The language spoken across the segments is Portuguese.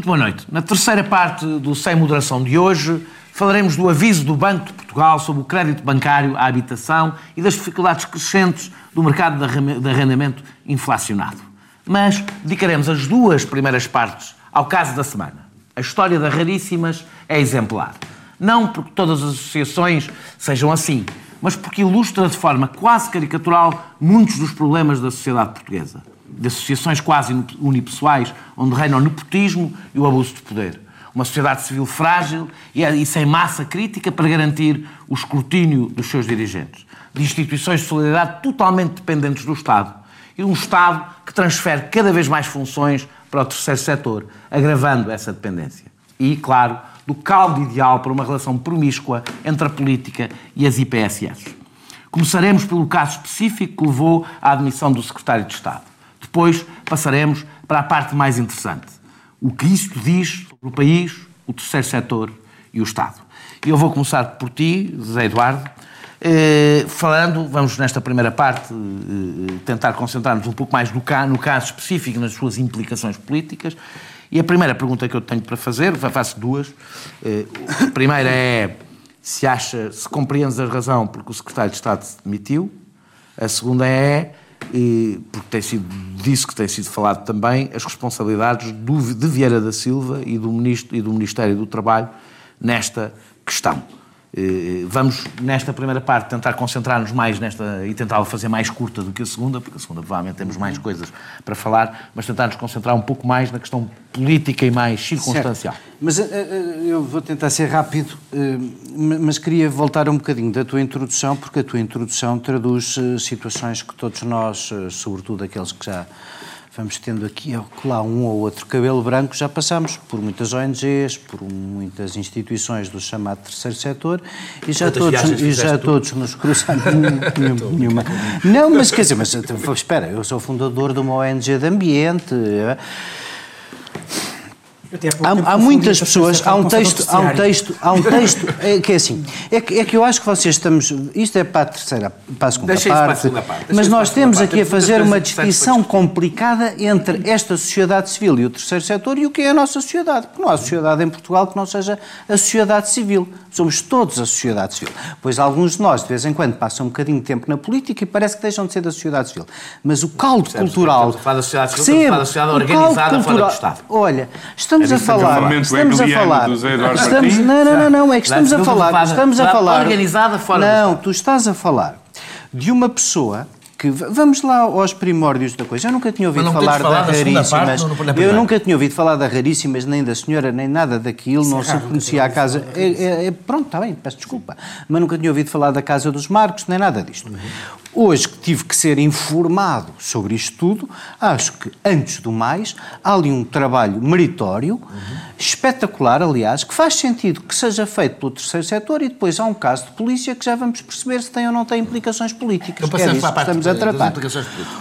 Muito boa noite. Na terceira parte do Sem Moderação de hoje, falaremos do aviso do Banco de Portugal sobre o crédito bancário à habitação e das dificuldades crescentes do mercado de arrendamento inflacionado. Mas dedicaremos as duas primeiras partes ao caso da semana. A história das Raríssimas é exemplar. Não porque todas as associações sejam assim, mas porque ilustra de forma quase caricatural muitos dos problemas da sociedade portuguesa. De associações quase unipessoais, onde reina o nepotismo e o abuso de poder. Uma sociedade civil frágil e sem massa crítica para garantir o escrutínio dos seus dirigentes. De instituições de solidariedade totalmente dependentes do Estado. E um Estado que transfere cada vez mais funções para o terceiro setor, agravando essa dependência. E, claro, do caldo ideal para uma relação promíscua entre a política e as IPSS. Começaremos pelo caso específico que levou à admissão do secretário de Estado. Depois passaremos para a parte mais interessante. O que isto diz sobre o país, o terceiro setor e o Estado. Eu vou começar por ti, José Eduardo, eh, falando, vamos nesta primeira parte eh, tentar concentrar-nos um pouco mais no, no caso específico, nas suas implicações políticas, e a primeira pergunta que eu tenho para fazer, faço duas. Eh, a primeira é se acha, se compreendes a razão porque o secretário de Estado se demitiu. A segunda é, porque tem sido disso que tem sido falado também, as responsabilidades do, de Vieira da Silva e do, ministro, e do Ministério do Trabalho nesta questão. Eh, vamos, nesta primeira parte, tentar concentrar-nos mais nesta e tentá-la fazer mais curta do que a segunda, porque a segunda provavelmente temos mais uhum. coisas para falar, mas tentar nos concentrar um pouco mais na questão política e mais circunstancial. Certo. Mas uh, eu vou tentar ser rápido, mas queria voltar um bocadinho da tua introdução, porque a tua introdução traduz situações que todos nós, sobretudo aqueles que já vamos tendo aqui lá um ou outro cabelo branco, já passamos por muitas ONGs, por muitas instituições do chamado terceiro setor e já todos, e já todos nos cruzamos nenhuma. Não, mas quer dizer, mas espera, eu sou fundador de uma ONG de ambiente. Há, há muitas pessoas, há um texto, há um texto, há um texto é, que é assim, é que, é que eu acho que vocês estamos, isto é para a terceira, para a segunda Deixa parte, segunda parte. mas nós temos aqui a fazer uma distinção complicada entre esta sociedade civil e o terceiro setor e o que é a nossa sociedade, porque não há sociedade em Portugal que não seja a sociedade civil, somos todos a sociedade civil, pois alguns de nós de vez em quando passam um bocadinho de tempo na política e parece que deixam de ser da sociedade civil, mas o caldo cultural, estamos a falar da sociedade civil, estamos a falar da sociedade organizada fora do Estado. Olha, estamos estamos a falar. Estamos a falar. Estamos, não, não, não, não, é que estamos a falar. Estamos a falar. Organizada fora. Não, tu estás a falar de uma pessoa que vamos lá aos primórdios da coisa. Eu nunca tinha ouvido falar, falar da raríssimas. Parte, eu nunca tinha ouvido falar da raríssimas, nem da senhora, nem nada daquilo, não se conhecia a casa. É, é, é, pronto, está bem, peço desculpa. Mas nunca tinha ouvido falar da casa dos Marcos, nem nada disto. Uhum. Hoje que tive que ser informado sobre isto tudo, acho que, antes do mais, há ali um trabalho meritório, uhum. espetacular, aliás, que faz sentido que seja feito pelo terceiro setor e depois há um caso de polícia que já vamos perceber se tem ou não tem implicações políticas. que é disso que estamos a tratar.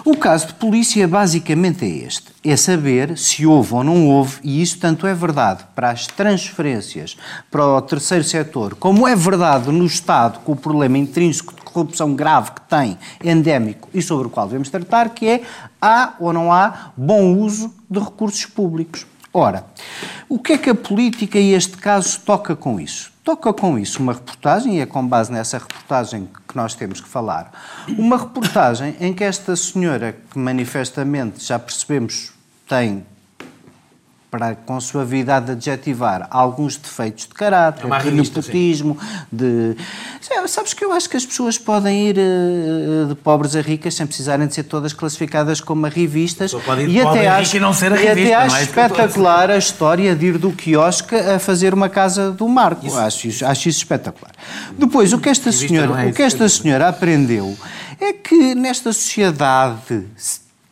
O caso de polícia basicamente é este. É saber se houve ou não houve, e isso tanto é verdade para as transferências para o terceiro setor, como é verdade no Estado com o problema intrínseco de corrupção grave que tem, endémico, e sobre o qual devemos tratar, que é há ou não há bom uso de recursos públicos. Ora, o que é que a política e este caso toca com isso? Toca com isso uma reportagem, e é com base nessa reportagem que nós temos que falar, uma reportagem em que esta senhora, que manifestamente já percebemos tem para, com suavidade, adjetivar alguns defeitos de caráter, é de nepotismo, de... Sabes que eu acho que as pessoas podem ir uh, de pobres a ricas sem precisarem de ser todas classificadas como revistas. E até acho, e não ser a revista, e até acho é espetacular a história de ir do quiosque a fazer uma casa do Marco. Isso. Acho, isso, acho isso espetacular. Depois, o que esta senhora, é o que esta senhora aprendeu é que nesta sociedade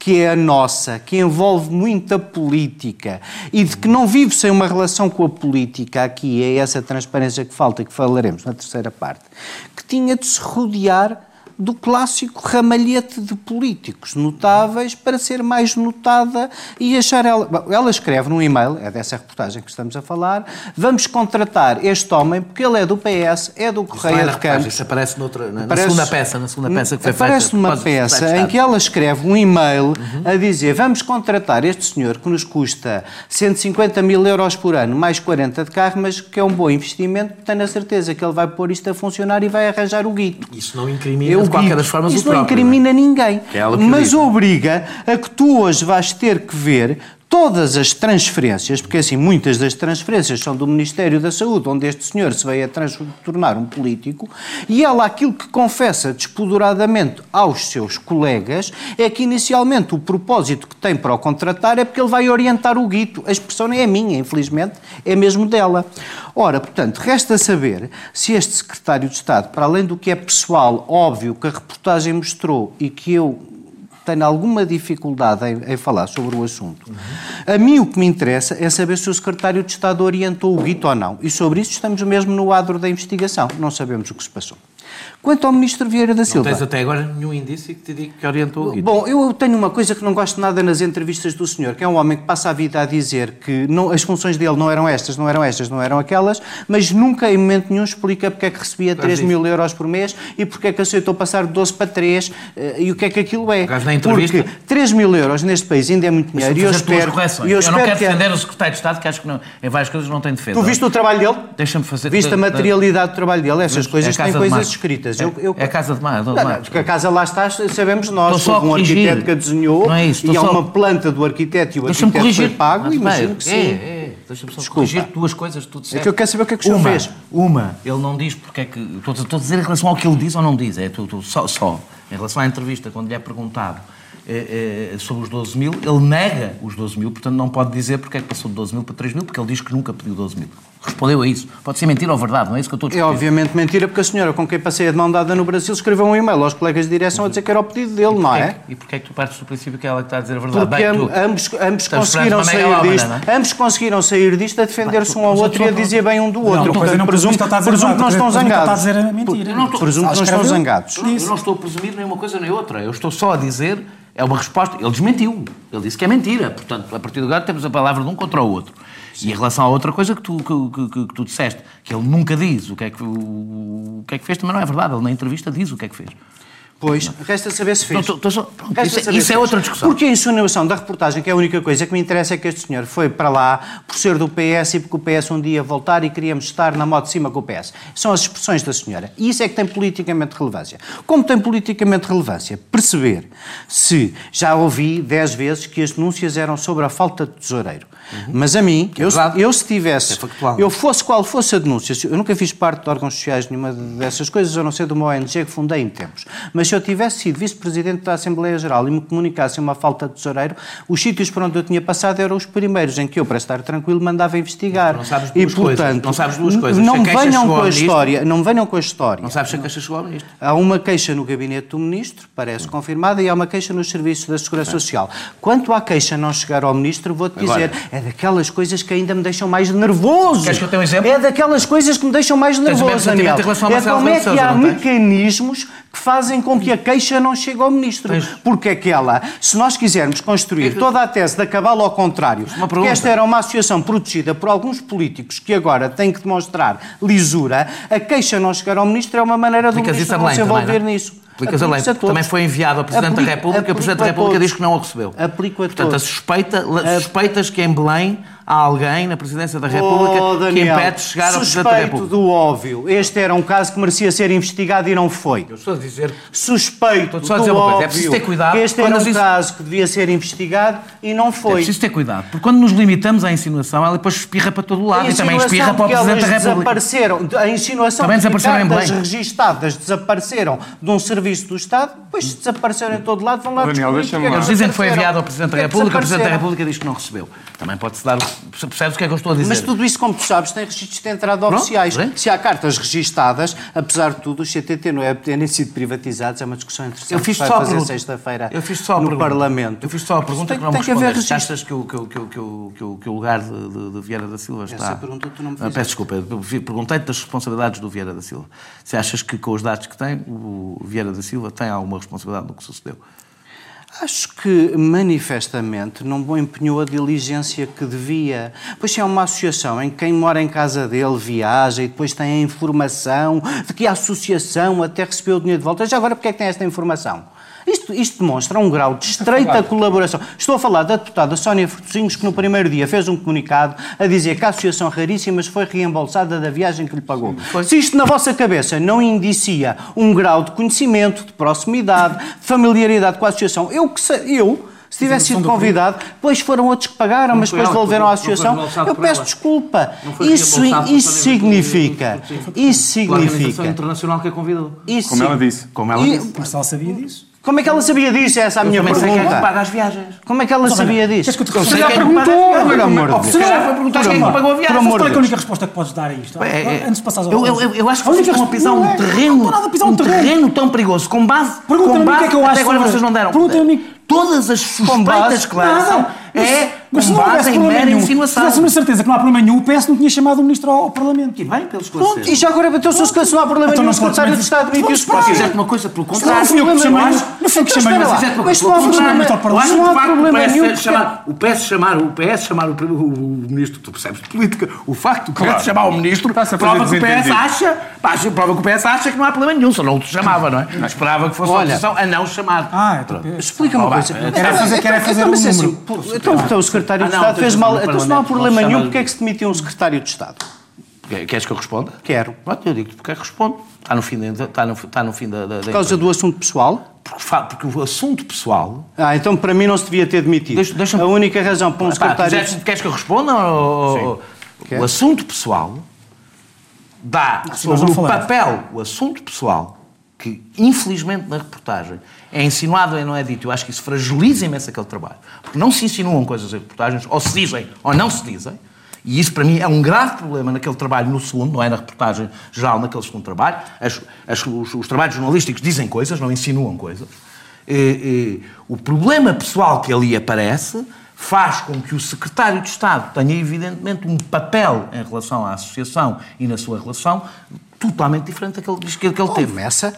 que é a nossa, que envolve muita política e de que não vive sem uma relação com a política, aqui é essa transparência que falta, que falaremos na terceira parte, que tinha de se rodear do clássico ramalhete de políticos notáveis para ser mais notada e achar ela. Ela escreve num e-mail, é dessa reportagem que estamos a falar, vamos contratar este homem porque ele é do PS, é do Correio de Campos. Isso aparece noutra, na, aparece, na segunda peça, na segunda peça que foi aparece feita. Aparece numa peça em que ela escreve um e-mail uhum. a dizer vamos contratar este senhor que nos custa 150 mil euros por ano, mais 40 de carro, mas que é um bom investimento, tenho a certeza que ele vai pôr isto a funcionar e vai arranjar o guito. Isso não incrimina Eu de qualquer das formas Isso não próprio, incrimina não é? ninguém, mas obriga a que tu hoje vais ter que ver todas as transferências, porque assim muitas das transferências são do Ministério da Saúde, onde este senhor se veio a tornar um político, e ela aquilo que confessa despoduradamente aos seus colegas é que inicialmente o propósito que tem para o contratar é porque ele vai orientar o guito. A expressão não é minha, infelizmente, é mesmo dela. Ora, portanto, resta saber se este secretário de Estado, para além do que é pessoal, óbvio, que a reportagem mostrou e que eu tenho alguma dificuldade em, em falar sobre o assunto. Uhum. A mim o que me interessa é saber se o secretário de Estado orientou o Guito ou não. E sobre isso estamos mesmo no adro da investigação. Não sabemos o que se passou. Quanto ao Ministro Vieira da Silva... Não tens até agora nenhum indício que te diga que orientou o. Bom, eu tenho uma coisa que não gosto nada nas entrevistas do senhor, que é um homem que passa a vida a dizer que não, as funções dele não eram estas, não eram estas, não eram aquelas, mas nunca em momento nenhum explica porque é que recebia 3 mil euros por mês e porque é que aceitou passar de 12 para 3 eh, e o que é que aquilo é. Porque 3 mil euros neste país ainda é muito dinheiro e eu espero... Eu, eu não quero que... defender o Secretário de Estado, que acho que não, em várias coisas não tem defesa. Tu viste o trabalho dele? Deixa-me fazer... Viste a materialidade do trabalho dele? Essas coisas têm coisas escritas. É, eu, eu... é a Casa de Mar. Não, não, porque a casa lá está, sabemos nós. Houve um arquiteto que a desenhou é isso, e há só... uma planta do arquiteto e o arquiteto corrigir. foi pago. Imagino que sim. É, é. Deixa-me só Desculpa. corrigir duas coisas que tu disseste. É que eu quero saber o que é que o senhor uma, fez. Uma, ele não diz porque é que. Estou, estou a dizer em relação ao que ele diz ou não diz. É tu, tu, só, só. Em relação à entrevista, quando lhe é perguntado é, é, sobre os 12 mil, ele nega os 12 mil, portanto não pode dizer porque é que passou de 12 mil para 3 mil, porque ele diz que nunca pediu 12 mil. Respondeu a isso. Pode ser mentira ou verdade, não é isso que eu estou a dizer. É obviamente mentira, porque a senhora com quem passei a de mão dada no Brasil escreveu um e-mail aos colegas de direção a dizer que era o pedido dele, não é? E porquê é que tu partes do princípio que é ela que está a dizer a verdade? Porque Bem, tu, ambos, ambos conseguiram sair disto, é? ambos conseguiram sair disto a defender-se um ao outro e a dizer bem um do outro. Não, Portanto, presumo, presumo que não estão zangados. Presumo que não estão zangados. Eu não estou a presumir nem uma coisa nem outra. Eu estou só a dizer é uma resposta. Ele desmentiu. Ele disse que é mentira. Portanto, a partir do agora temos a palavra de um contra o outro. E em relação a outra coisa que tu, que, que, que, tu disseste, que ele nunca diz o que, é que, o, o, que é que fez, também não é verdade. Ele na entrevista diz o que é que fez. Pois, resta saber se fez. Só, pronto, isso, é, isso é outra discussão. Porque a insinuação da reportagem, que é a única coisa que me interessa, é que este senhor foi para lá por ser do PS e porque o PS um dia voltar e queríamos estar na moto de cima com o PS. São as expressões da senhora. E isso é que tem politicamente relevância. Como tem politicamente relevância? Perceber se já ouvi dez vezes que as denúncias eram sobre a falta de tesoureiro. Uhum. Mas a mim, é eu, eu se tivesse, é eu fosse qual fosse a denúncia, eu nunca fiz parte de órgãos sociais nenhuma dessas coisas, a não ser de uma ONG que fundei em tempos, mas se eu tivesse sido vice-presidente da Assembleia Geral e me comunicasse uma falta de tesoureiro, os sítios por onde eu tinha passado eram os primeiros em que eu, para estar tranquilo, mandava investigar. Não sabes duas e, portanto, coisas. Não sabes duas coisas. Não venham com a história. Não venham com a história. Não sabes se a queixa chegou ao ministro. Há uma queixa no gabinete do ministro, parece confirmada, e há uma queixa nos serviços da Segurança Social. Quanto à queixa não chegar ao ministro, vou-te dizer, é daquelas coisas que ainda me deixam mais nervoso. Queres que eu tenha um exemplo? É daquelas coisas que me deixam mais nervoso, Daniel. É como é que há mecanismos que fazem com que a queixa não chegue ao ministro. Porque aquela, se nós quisermos construir toda a tese da cabala ao contrário, que esta era uma associação protegida por alguns políticos que agora têm que demonstrar lisura, a queixa não chegar ao ministro é uma maneira do ministro não se envolver nisso. Aplicas a lei. Também foi enviado ao Presidente da República, o Presidente da República diz que não o recebeu. Aplico a Portanto, a suspeita, suspeitas que em Belém há alguém na Presidência da República oh, Daniel, que impede de chegar ao Presidente da República. do óbvio. Este era um caso que merecia ser investigado e não foi. Eu estou a dizer... Suspeito estou a dizer do uma coisa. É preciso ter cuidado. Este era um isso... caso que devia ser investigado e não foi. É preciso ter cuidado. Porque quando nos limitamos à insinuação, ela depois espirra para todo o lado e também espirra para o Presidente da República. desapareceram. A insinuação também desapareceram em Belém. registadas desapareceram de um serviço do Estado, depois desapareceram em todo lado, vão lá Daniel, descobrir. Eles dizem que foi enviado ao Presidente da República, o Presidente da República diz que não recebeu. Também pode-se dar... Percebes o que é que eu estou a dizer? Mas tudo isso, como tu sabes, tem registros de entrada Pronto, oficiais. É? Se há cartas registadas, apesar de tudo, os CTT não é terem sido privatizados, é uma discussão interessante eu fiz que vai só fazer sexta-feira no pergunta. Parlamento. Eu fiz só a pergunta tem, que não me respondeste. Achas que o, que, que, que, que o lugar de, de, de, Vieira da Silva está... Essa pergunta tu não me fizeste. Peço desculpa, perguntei-te das responsabilidades do Vieira da Silva. Se achas que com os dados que tem, o Vieira da Silva tem alguma responsabilidade no que sucedeu? Acho que manifestamente não empenhou a diligência que devia. Pois é uma associação em que quem mora em casa dele viaja e depois tem a informação de que a associação até recebeu o dinheiro de volta. Já agora, porque é que tem esta informação? Isto, isto, demonstra um grau de estreita colaboração. Estou a falar da deputada Sónia Fortuzinhos, que no primeiro dia fez um comunicado a dizer que a Associação Raríssimas foi reembolsada da viagem que lhe pagou. Sim, Se isto na vossa cabeça não indicia um grau de conhecimento, de proximidade, de familiaridade com a Associação, eu que sei, eu se tivesse sido convidado, depois foram outros que pagaram, mas depois devolveram à associação. Eu peço desculpa. Isso, isso significa. Isso significa. A internacional que a convidou. Como ela disse. Como ela disse. Mas ela sabia disso. Como é que ela sabia disso? Essa é a minha pergunta. Sei quem é que paga as viagens. Como é que ela sabia disso? Queres que eu te Você já perguntou, por amor de Deus. Você já foi perguntar quem é que pagou a viagem. Qual é a única resposta que podes dar a isto? Antes de passares ao eu, eu, eu acho que vocês estão a pisar um terreno, um terreno tão perigoso, com base... Pergunta-me o que é que eu acho Até agora vocês não deram. Pergunta-me todas as suspeitas que lançam é mas com base em mera insinuação. Se tivéssemos certeza que não há problema nenhum, o PS não tinha chamado o Ministro ao Parlamento. E bem, pelos Pronto, e já agora bateu-se o se não há problema Então nenhum, não o secretário de Estado demitiu os Se fizeste uma coisa pelo Não contrário... fui eu que chamei, não fui eu que chamei. Então. Mas não há problema- Eu acho não que há problema nenhum, chamar, o PS chamar, o PS chamar o, ministro, tu percebes de política, o facto do PS chamar o ministro prova que o PS acha, prova que o PS acha que não há problema nenhum, só não o chamava, não é? Esperava que fosse a oposição a não chamar. Ah, então, Explica-me uma coisa. Era fazer- quero fazer Então, um número. Então, então o secretário Ah, de não, Estado tens fez razão, mal. Então, se não há problema não nenhum, porque é que se demitiu um secretário de Estado? Queres que eu responda? Quero. Pronto, eu digo-te porque é que respondo. Está no fim, da- está no, está no fim da, da, Por causa do assunto pessoal? porque, porque o assunto pessoal... Ah, então para mim não se devia ter demitido. Deixa- deixa-me- a única razão para um Pá, secretário... queres, queres que eu responda? Ou, Quer. o assunto pessoal dá sobre não o papel, o assunto pessoal, que infelizmente na reportagem é insinuado e não é dito, eu acho que isso fragiliza imenso aquele trabalho. Porque não se insinuam coisas em reportagens, ou se dizem ou não se dizem, e isso para mim é um grave problema naquele trabalho no segundo, não é na reportagem geral, naquele segundo trabalho. As- as- os, os trabalhos jornalísticos dizem coisas, não insinuam coisas. E, e, o problema pessoal que ali aparece faz com que o secretário de Estado tenha, evidentemente, um papel em relação à associação e na sua relação totalmente diferente daquele que ele teve. Começa.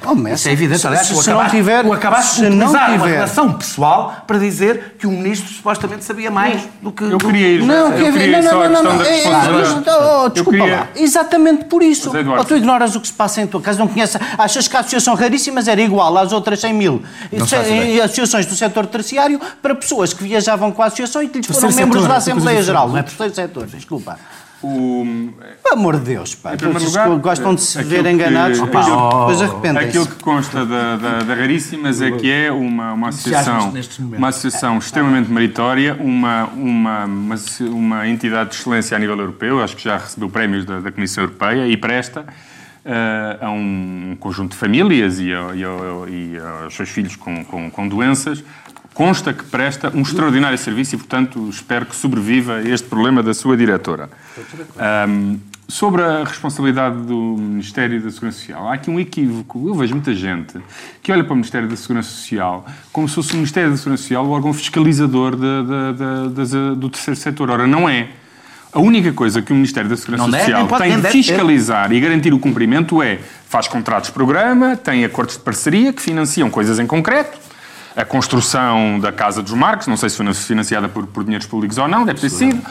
Começa. Isso é evidente. Aliás, se, se não acabaste, tiver... tu acabaste se de não utilizar uma tiver... relação pessoal para dizer que o ministro supostamente sabia mais do que... Eu queria ir. Não, eu queria Não, não, não, não. da É, responsabilidade. oh, Eu desculpa queria- lá. Exatamente por isso. Ou tu ignoras o que se passa em tua casa, não conheces. Achas que a associação raríssimas era igual às outras 100 mil Não Se- associações do setor terciário para pessoas que viajavam com a associação e que lhes foram membros setor, da coisa Assembleia Geral. Não é terceiro setor, desculpa. O, Pelo amor de Deus, pá. Em primeiro lugar, gostam de se aquilo ver que- enganados, depois, aquilo- depois Aquilo arrependem-se. que consta da, da, da Raríssimas é que é uma, uma associação, uma associação extremamente meritória, uma, uma, uma, uma entidade de excelência a nível europeu, acho que já recebeu prémios da, da Comissão Europeia e presta eh, a um conjunto de famílias e, ao- e ao- e aos seus filhos com, com, com doenças. Consta que presta um extraordinário serviço e, portanto, espero que sobreviva a este problema da sua diretora. Ahm, sobre a responsabilidade do Ministério da Segurança Social, há aqui um equívoco. Eu vejo muita gente que olha para o Ministério da Segurança Social como se fosse o Ministério da Segurança Social o órgão fiscalizador da- da- das- do terceiro setor. Ora, não é. A única coisa que o Ministério da Segurança Não Social pode, tem de fiscalizar e garantir o cumprimento é faz contratos de programa, tem acordos de parceria que financiam coisas em concreto, a construção da Casa dos Marcos, não sei se foi financiada por, por dinheiros públicos ou não, deve ter sido,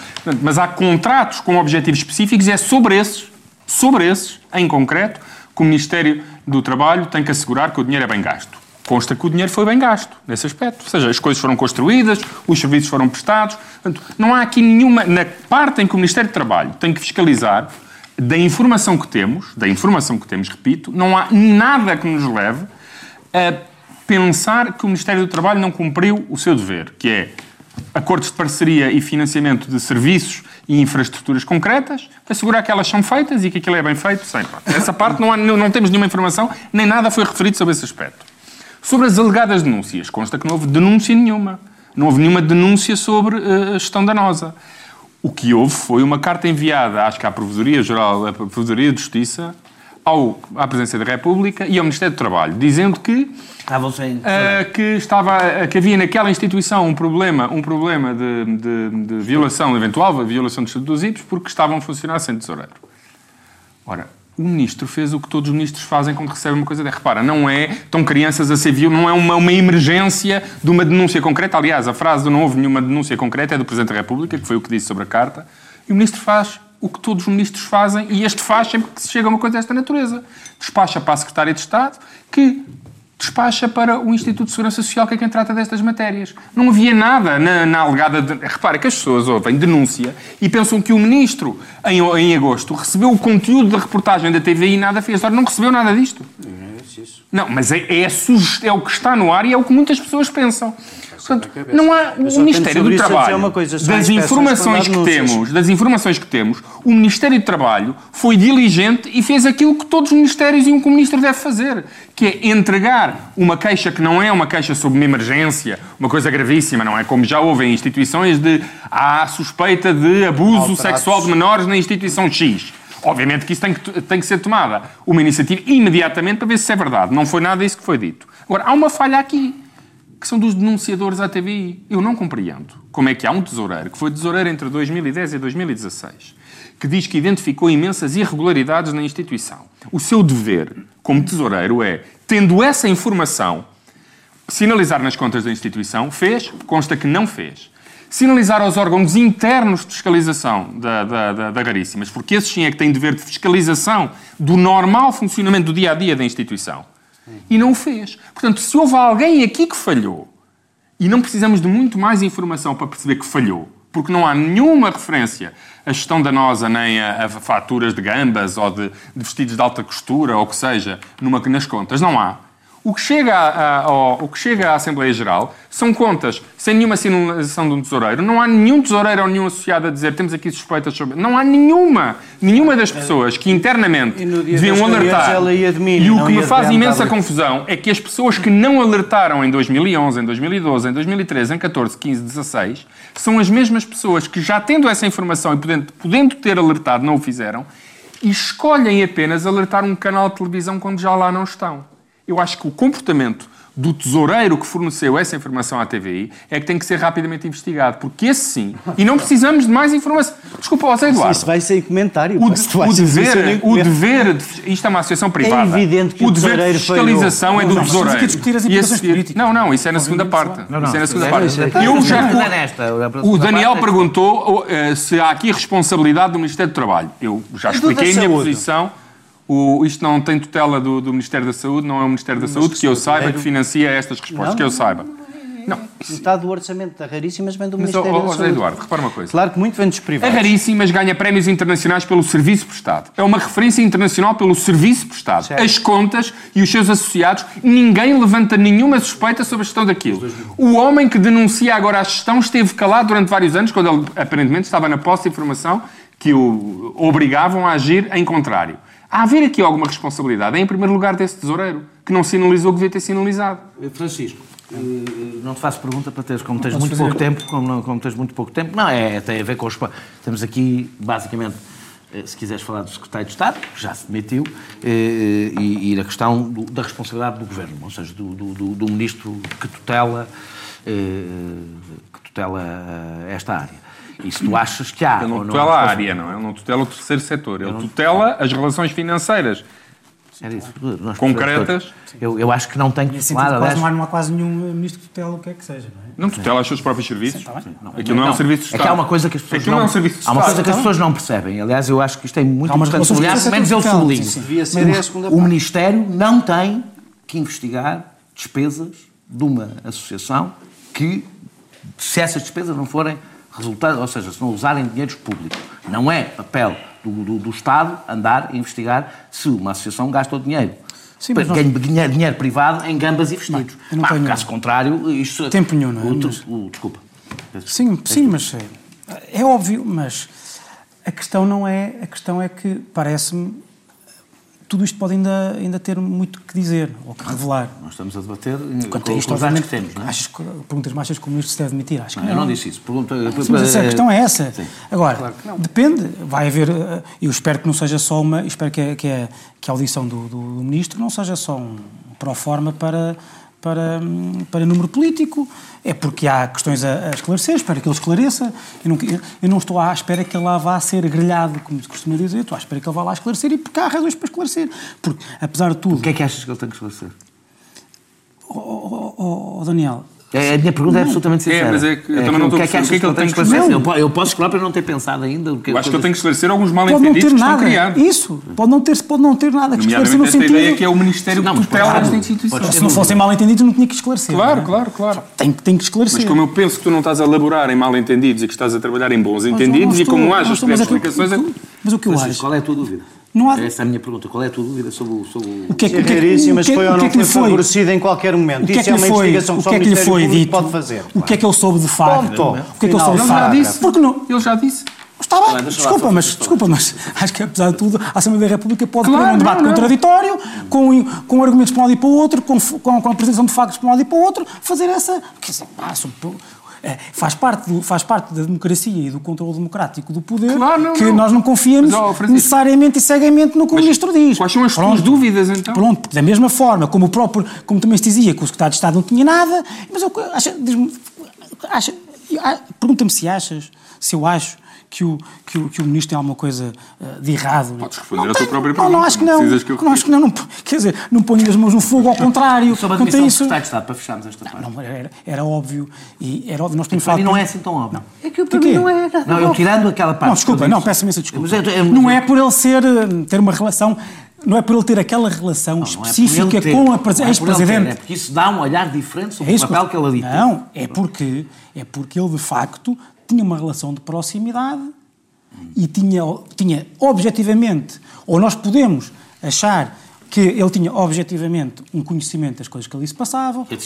mas há contratos com objetivos específicos e é sobre esses, sobre esses, em concreto, que o Ministério do Trabalho tem que assegurar que o dinheiro é bem gasto. Consta que o dinheiro foi bem gasto, nesse aspecto. Ou seja, as coisas foram construídas, os serviços foram prestados. Portanto, não há aqui nenhuma. Na parte em que o Ministério do Trabalho tem que fiscalizar, da informação que temos, da informação que temos, repito, não há nada que nos leve a pensar que o Ministério do Trabalho não cumpriu o seu dever, que é acordos de parceria e financiamento de serviços e infraestruturas concretas, assegurar que elas são feitas e que aquilo é bem feito. Sem, pá. Essa parte não, há- não, temos nenhuma informação, nem nada foi referido sobre esse aspecto. Sobre as alegadas denúncias, consta que não houve denúncia nenhuma. Não houve nenhuma denúncia sobre eh, a gestão danosa. O que houve foi uma carta enviada, acho que à Provedoria-Geral, à Provedoria de Justiça, ao, à Presidência da República e ao Ministério do Trabalho, dizendo que Estavam sem... Uh, que, estava, uh, que havia naquela instituição um problema, um problema de, de- de violação, eventual violação dos Estatutos IPs, porque estavam a funcionar sem tesoureiro. Ora, O ministro fez o que todos os ministros fazem quando recebem uma coisa dessa. Repara, não é, estão crianças a ser viu, não é uma, uma emergência de uma denúncia concreta. Aliás, a frase de não houve nenhuma denúncia concreta é do Presidente da República, que foi o que disse sobre a carta. E o ministro faz o que todos os ministros fazem, e este faz sempre que se chega a uma coisa desta natureza. Despacha para a Secretária de Estado, que despacha para o Instituto de Segurança Social, que é quem trata destas matérias. Não havia nada na, na alegada... De... Repara que as pessoas ouvem denúncia e pensam que o ministro, em, em agosto, recebeu o conteúdo da reportagem da TVI e nada fez. Ora, não recebeu nada disto. Não, mas é, é, é o que está no ar e é o que muitas pessoas pensam. Portanto, não há o Ministério do Trabalho, uma coisa, das informações que temos, das informações que temos, o Ministério do Trabalho foi diligente e fez aquilo que todos os ministérios e um que o ministro deve fazer, que é entregar uma queixa que não é uma queixa sobre uma emergência, uma coisa gravíssima, não é como já houve em instituições de há suspeita de abuso sexual de menores na instituição X. Obviamente que isso tem que, tem que ser tomada uma iniciativa imediatamente para ver se é verdade. Não foi nada isso que foi dito. Agora, há uma falha aqui que são dos denunciadores à TVI. Eu não compreendo como é que há um tesoureiro, que foi tesoureiro entre 2010 e 2016, que diz que identificou imensas irregularidades na instituição. O seu dever como tesoureiro é, tendo essa informação, sinalizar nas contas da instituição, fez, consta que não fez. Sinalizar aos órgãos internos de fiscalização da, da, da, da Raríssimas, porque esses sim é que têm dever de fiscalização do normal funcionamento do dia a dia da instituição. E não o fez. Portanto, se houve alguém aqui que falhou, e não precisamos de muito mais informação para perceber que falhou, porque não há nenhuma referência à gestão danosa nem a, a faturas de gambas ou de, de vestidos de alta costura ou o que seja numa, nas contas. Não há. O que, chega à- à- ao- o que chega à Assembleia Geral são contas sem nenhuma sinalização de um tesoureiro. Não há nenhum tesoureiro ou nenhum associado a dizer temos aqui suspeitas sobre. Não há nenhuma. Nenhuma das pessoas que internamente deviam alertar. e o que me faz imensa confusão é que as pessoas que não alertaram em 2011, em 2012, em 2013, em 14, 15, 16, são as mesmas pessoas que já tendo essa informação e podendo, podendo ter alertado, não o fizeram, e escolhem apenas alertar um canal de televisão quando já lá não estão. Eu acho que o comportamento do tesoureiro que forneceu essa informação à TVI é que tem que ser rapidamente investigado, porque esse sim, e não precisamos de mais informação. Desculpa, Zé Eduardo. Isso vai sem comentário. O, de- o dever, o dever de, isto é uma associação privada. evidente que o o dever de fiscalização é do Não, tesoureiro. aqui a discutir as E implicações políticas. Não, não, isso é na segunda parte. Não, não, isso é na segunda é- parte. é- Eu já é o Daniel é- perguntou eh, se há aqui responsabilidade do Ministério do Trabalho. Eu já expliquei a minha Saúde? posição. O, isto não tem tutela do, do Ministério da Saúde, não é o Ministério da Saúde que eu saiba que financia estas respostas, que eu saiba. Não, Metade do orçamento da Raríssimas vem do mas, Ministério ó, da Saúde. Eduardo, repara uma coisa. Claro que muito vem dos A privados. Raríssimas ganha prémios internacionais pelo serviço prestado. É uma referência internacional pelo serviço prestado. Certo. As contas e os seus associados, ninguém levanta nenhuma suspeita sobre a gestão daquilo. O homem que denuncia agora a gestão esteve calado durante vários anos, quando ele aparentemente estava na posse de informação que o obrigavam a agir em contrário. Há a haver aqui alguma responsabilidade, é, em primeiro lugar, desse tesoureiro, que não sinalizou o que devia ter sinalizado. Francisco, eh, não te faço pergunta para teres, como tens muito pouco tempo, como, não- como tens muito pouco tempo, não, é, tem a ver com os... Temos aqui, basicamente, eh, se quiseres falar do Secretário de Estado, que já se demitiu, eh, e, e da questão do- da responsabilidade do Governo, ou seja, do, do- do- do Ministro que tutela, eh, que tutela eh, esta área. Se tu achas que há... Ele não tutela há a área, não. Ele não tutela o terceiro setor. Ele tutela as relações financeiras. Era isso. Nós Concretas. Eu, eu acho que não tem que sentido, falar, quase aliás, não, há, não há quase nenhum ministro que tutela o que é que seja, não é? Não tutela os seus próprios serviços. Sim, bem. Aquilo não, é um serviço de É Estado. que há uma coisa que as pessoas Aquilo não, não é um serviço de há uma coisa que as pessoas não percebem. Aliás, eu acho que isto é muito importante sublinhar, menos eu sublinho. O. Ministério não tem que investigar despesas de uma associação que, se essas despesas não forem resultado, ou seja, se não usarem dinheiros públicos. Não é papel do, do- do Estado andar a investigar se uma associação gasta o dinheiro. Sim, mas nós- Ganha dinheiro, dinheiro privado em gambas e vestidos. não Pá, Caso contrário, isto... Tempo nenhum, não é? o- Mas- o- desculpa. Sim, sim, mas é, é óbvio, mas a questão não é, a questão é que parece-me tudo isto pode ainda, ainda ter muito que dizer ou que revelar. Nós estamos a debater Quanto com, a isto, com os dados que temos, não é? achas que, perguntas-me, achas que o ministro se deve demitir? Acho que Não, não. eu não disse isso. Pergunta, Sim, mas a questão é essa. Sim. Agora, depende, vai haver, eh, eu espero que não seja só uma, espero que a, que a, que a audição do, do, do ministro não seja só um pro forma para, para, para número político, é porque há questões a, a esclarecer, espero que ele esclareça. Eu não, eu não estou à espera que ele lá vá ser grelhado, como se costuma dizer, estou à espera que ele vá lá esclarecer e porque há razões para esclarecer. Porque, apesar de tudo. O que é que achas que ele tem que esclarecer? Oh, oh, oh, oh, Daniel, É, a minha pergunta é absolutamente sincera. É, mas é que eu também não o que estou é a que perceber o que é que ele tem que esclarecer? Eu, eu posso esclarecer para não ter pensado ainda. que- Eu acho que ele tem que esclarecer alguns pode não mal-entendidos ter que estão nada. criados. Isso, pode não ter, pode não ter nada que esclarecer no esta sentido. ideia que é o Ministério Não, que tutela esta instituição. pode- Se não fossem mal entendidos, não tinha que esclarecer. Claro, não é? claro, claro. Tem, tem que esclarecer. Mas como eu penso que tu não estás a elaborar em mal-entendidos e que estás a trabalhar em bons não- entendidos não e como haja não as é que- explicações... é- Mas o que eu acho. qual é a tua dúvida? Não há- Essa é a minha pergunta. Qual é a tua dúvida sobre o. Sobre o... Que é que- o que é mas que é- foi ou o que não é que lhe foi favorecido em qualquer momento. O que é que é lhe uma foi, investigação que o só que é que lhe foi dito? pode fazer. O que é que ele soube de facto? Ponto. O que é que ele soube de Ele já facto? disse. Porque não. Ele já disse. Está bem, desculpa, mas, desculpa, mas acho que apesar de tudo, a Assembleia da República pode Claro, ter um debate não, não. contraditório, com, com argumentos para um lado e para o outro, com, com, com a apresentação de factos para um lado e para o outro, fazer essa. Quer dizer, pá, faz, parte do, faz parte da democracia e do controle democrático do poder Claro, não, que não. nós não confiamos Mas, Francisco, necessariamente e cegamente no que o ministro diz. Quais são as tuas Pronto. dúvidas, então? Pronto, da mesma forma, como o próprio, como também se dizia que o secretário de Estado não tinha nada, mas eu acho, ah, pergunta-me se achas, se eu acho que o, que o, que o ministro tem alguma coisa ah, de errado. Podes responder Não à tua própria Não, não pergunta, acho que não não. precisas que eu não acho que não, não. Quer dizer, não ponho as mãos no fogo, ao contrário. Sobre a não do isso. secretário de Estado, para fecharmos esta parte. Não, era, era óbvio, e era óbvio, nós mim falado... não é assim tão óbvio. É que para mim não é nada Não, eu tirando aquela parte. Não, desculpa, não, peço imensa desculpa. Eu- eu- não é por ele ser, eh, ter uma relação, não é por ele ter aquela relação Não é específica com a não é por ele ter, ex-presidente. É porque isso dá um olhar diferente sobre É o que papel que ele ali tem. Não, é porque, é porque ele de facto tinha uma relação de proximidade e tinha, tinha objetivamente, ou nós podemos achar que ele tinha objetivamente um conhecimento das coisas que ali se passavam, que de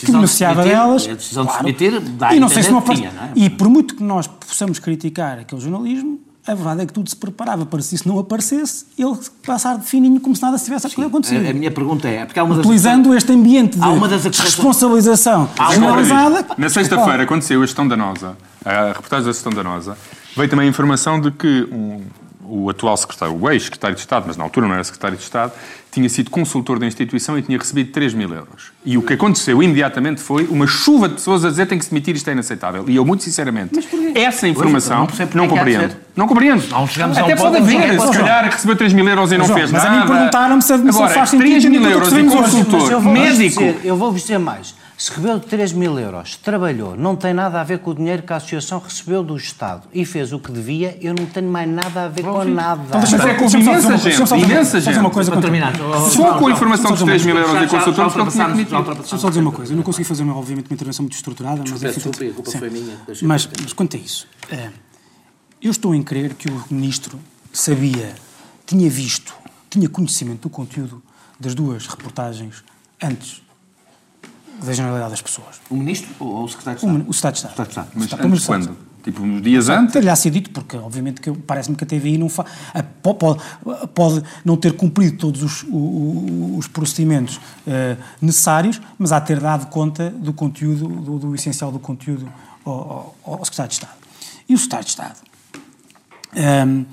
demitir- delas. a decisão de demitir dá e não sei se não tinha, não é? E por muito que nós possamos criticar aquele jornalismo, a verdade é que tudo se preparava para se isso não aparecesse, ele passar de fininho como se nada tivesse acontecido. A, a minha pergunta é, porque há uma das Utilizando este ambiente de Há uma das acusações- responsabilização Há uma- generalizada. Na sexta-feira, saiu a gestão danosa, a reportagem da gestão danosa, veio também a informação de que um- o atual secretário, o ex-secretário de Estado, mas na altura não era secretário de Estado, tinha sido consultor da instituição e tinha recebido 3 mil euros. E o que aconteceu imediatamente foi uma chuva de pessoas a dizer tem que se demitir, isto é inaceitável. E eu, muito sinceramente, essa informação não percebo não, porque é de compreendo. Não compreendo. Não chegamos a um Até ponto pode haver, se calhar recebeu 3 mil euros e não João, fez mas a nada. mim perguntaram-me se a demissão Agora, faz sentido 3 mil euros e hoje. consultor, Mas eu vou-vos médico. dizer- eu vou-vos dizer mais. Se recebeu 3 mil euros, trabalhou, não tem nada a ver com o dinheiro que a Associação recebeu do Estado e fez o que devia, eu não tenho mais nada a ver com nada. Então, deixa-me Mas é só- com imensa dizer uma coisa, gente, imensa dizer uma gente. coisa Para terminar, Só com a informação dos 3 mil euros e consultores, ele tinha ultrapassámos. Deixa eu só dizer uma coisa. Eu não consegui fazer, obviamente, uma intervenção muito estruturada, mas... Desculpa, a culpa foi minha, Mas, quanto a isso, eh, eu estou em crer que o Ministro sabia, tinha visto, tinha conhecimento do conteúdo das duas reportagens antes da generalidade das pessoas. O ministro ou o secretário de O, Estado? o Estado de Estado. Estado de Estado. Mas o quando? Tipo, uns dias antes? Ter-lhe sido dito, porque obviamente que parece-me que a TVI não fa... a- pode, pode não ter cumprido todos os, o- o- os procedimentos eh, necessários, mas há ter dado conta do conteúdo, do, do essencial do conteúdo ao, ao, ao Secretário de Estado. E o Secretário de Estado ehm,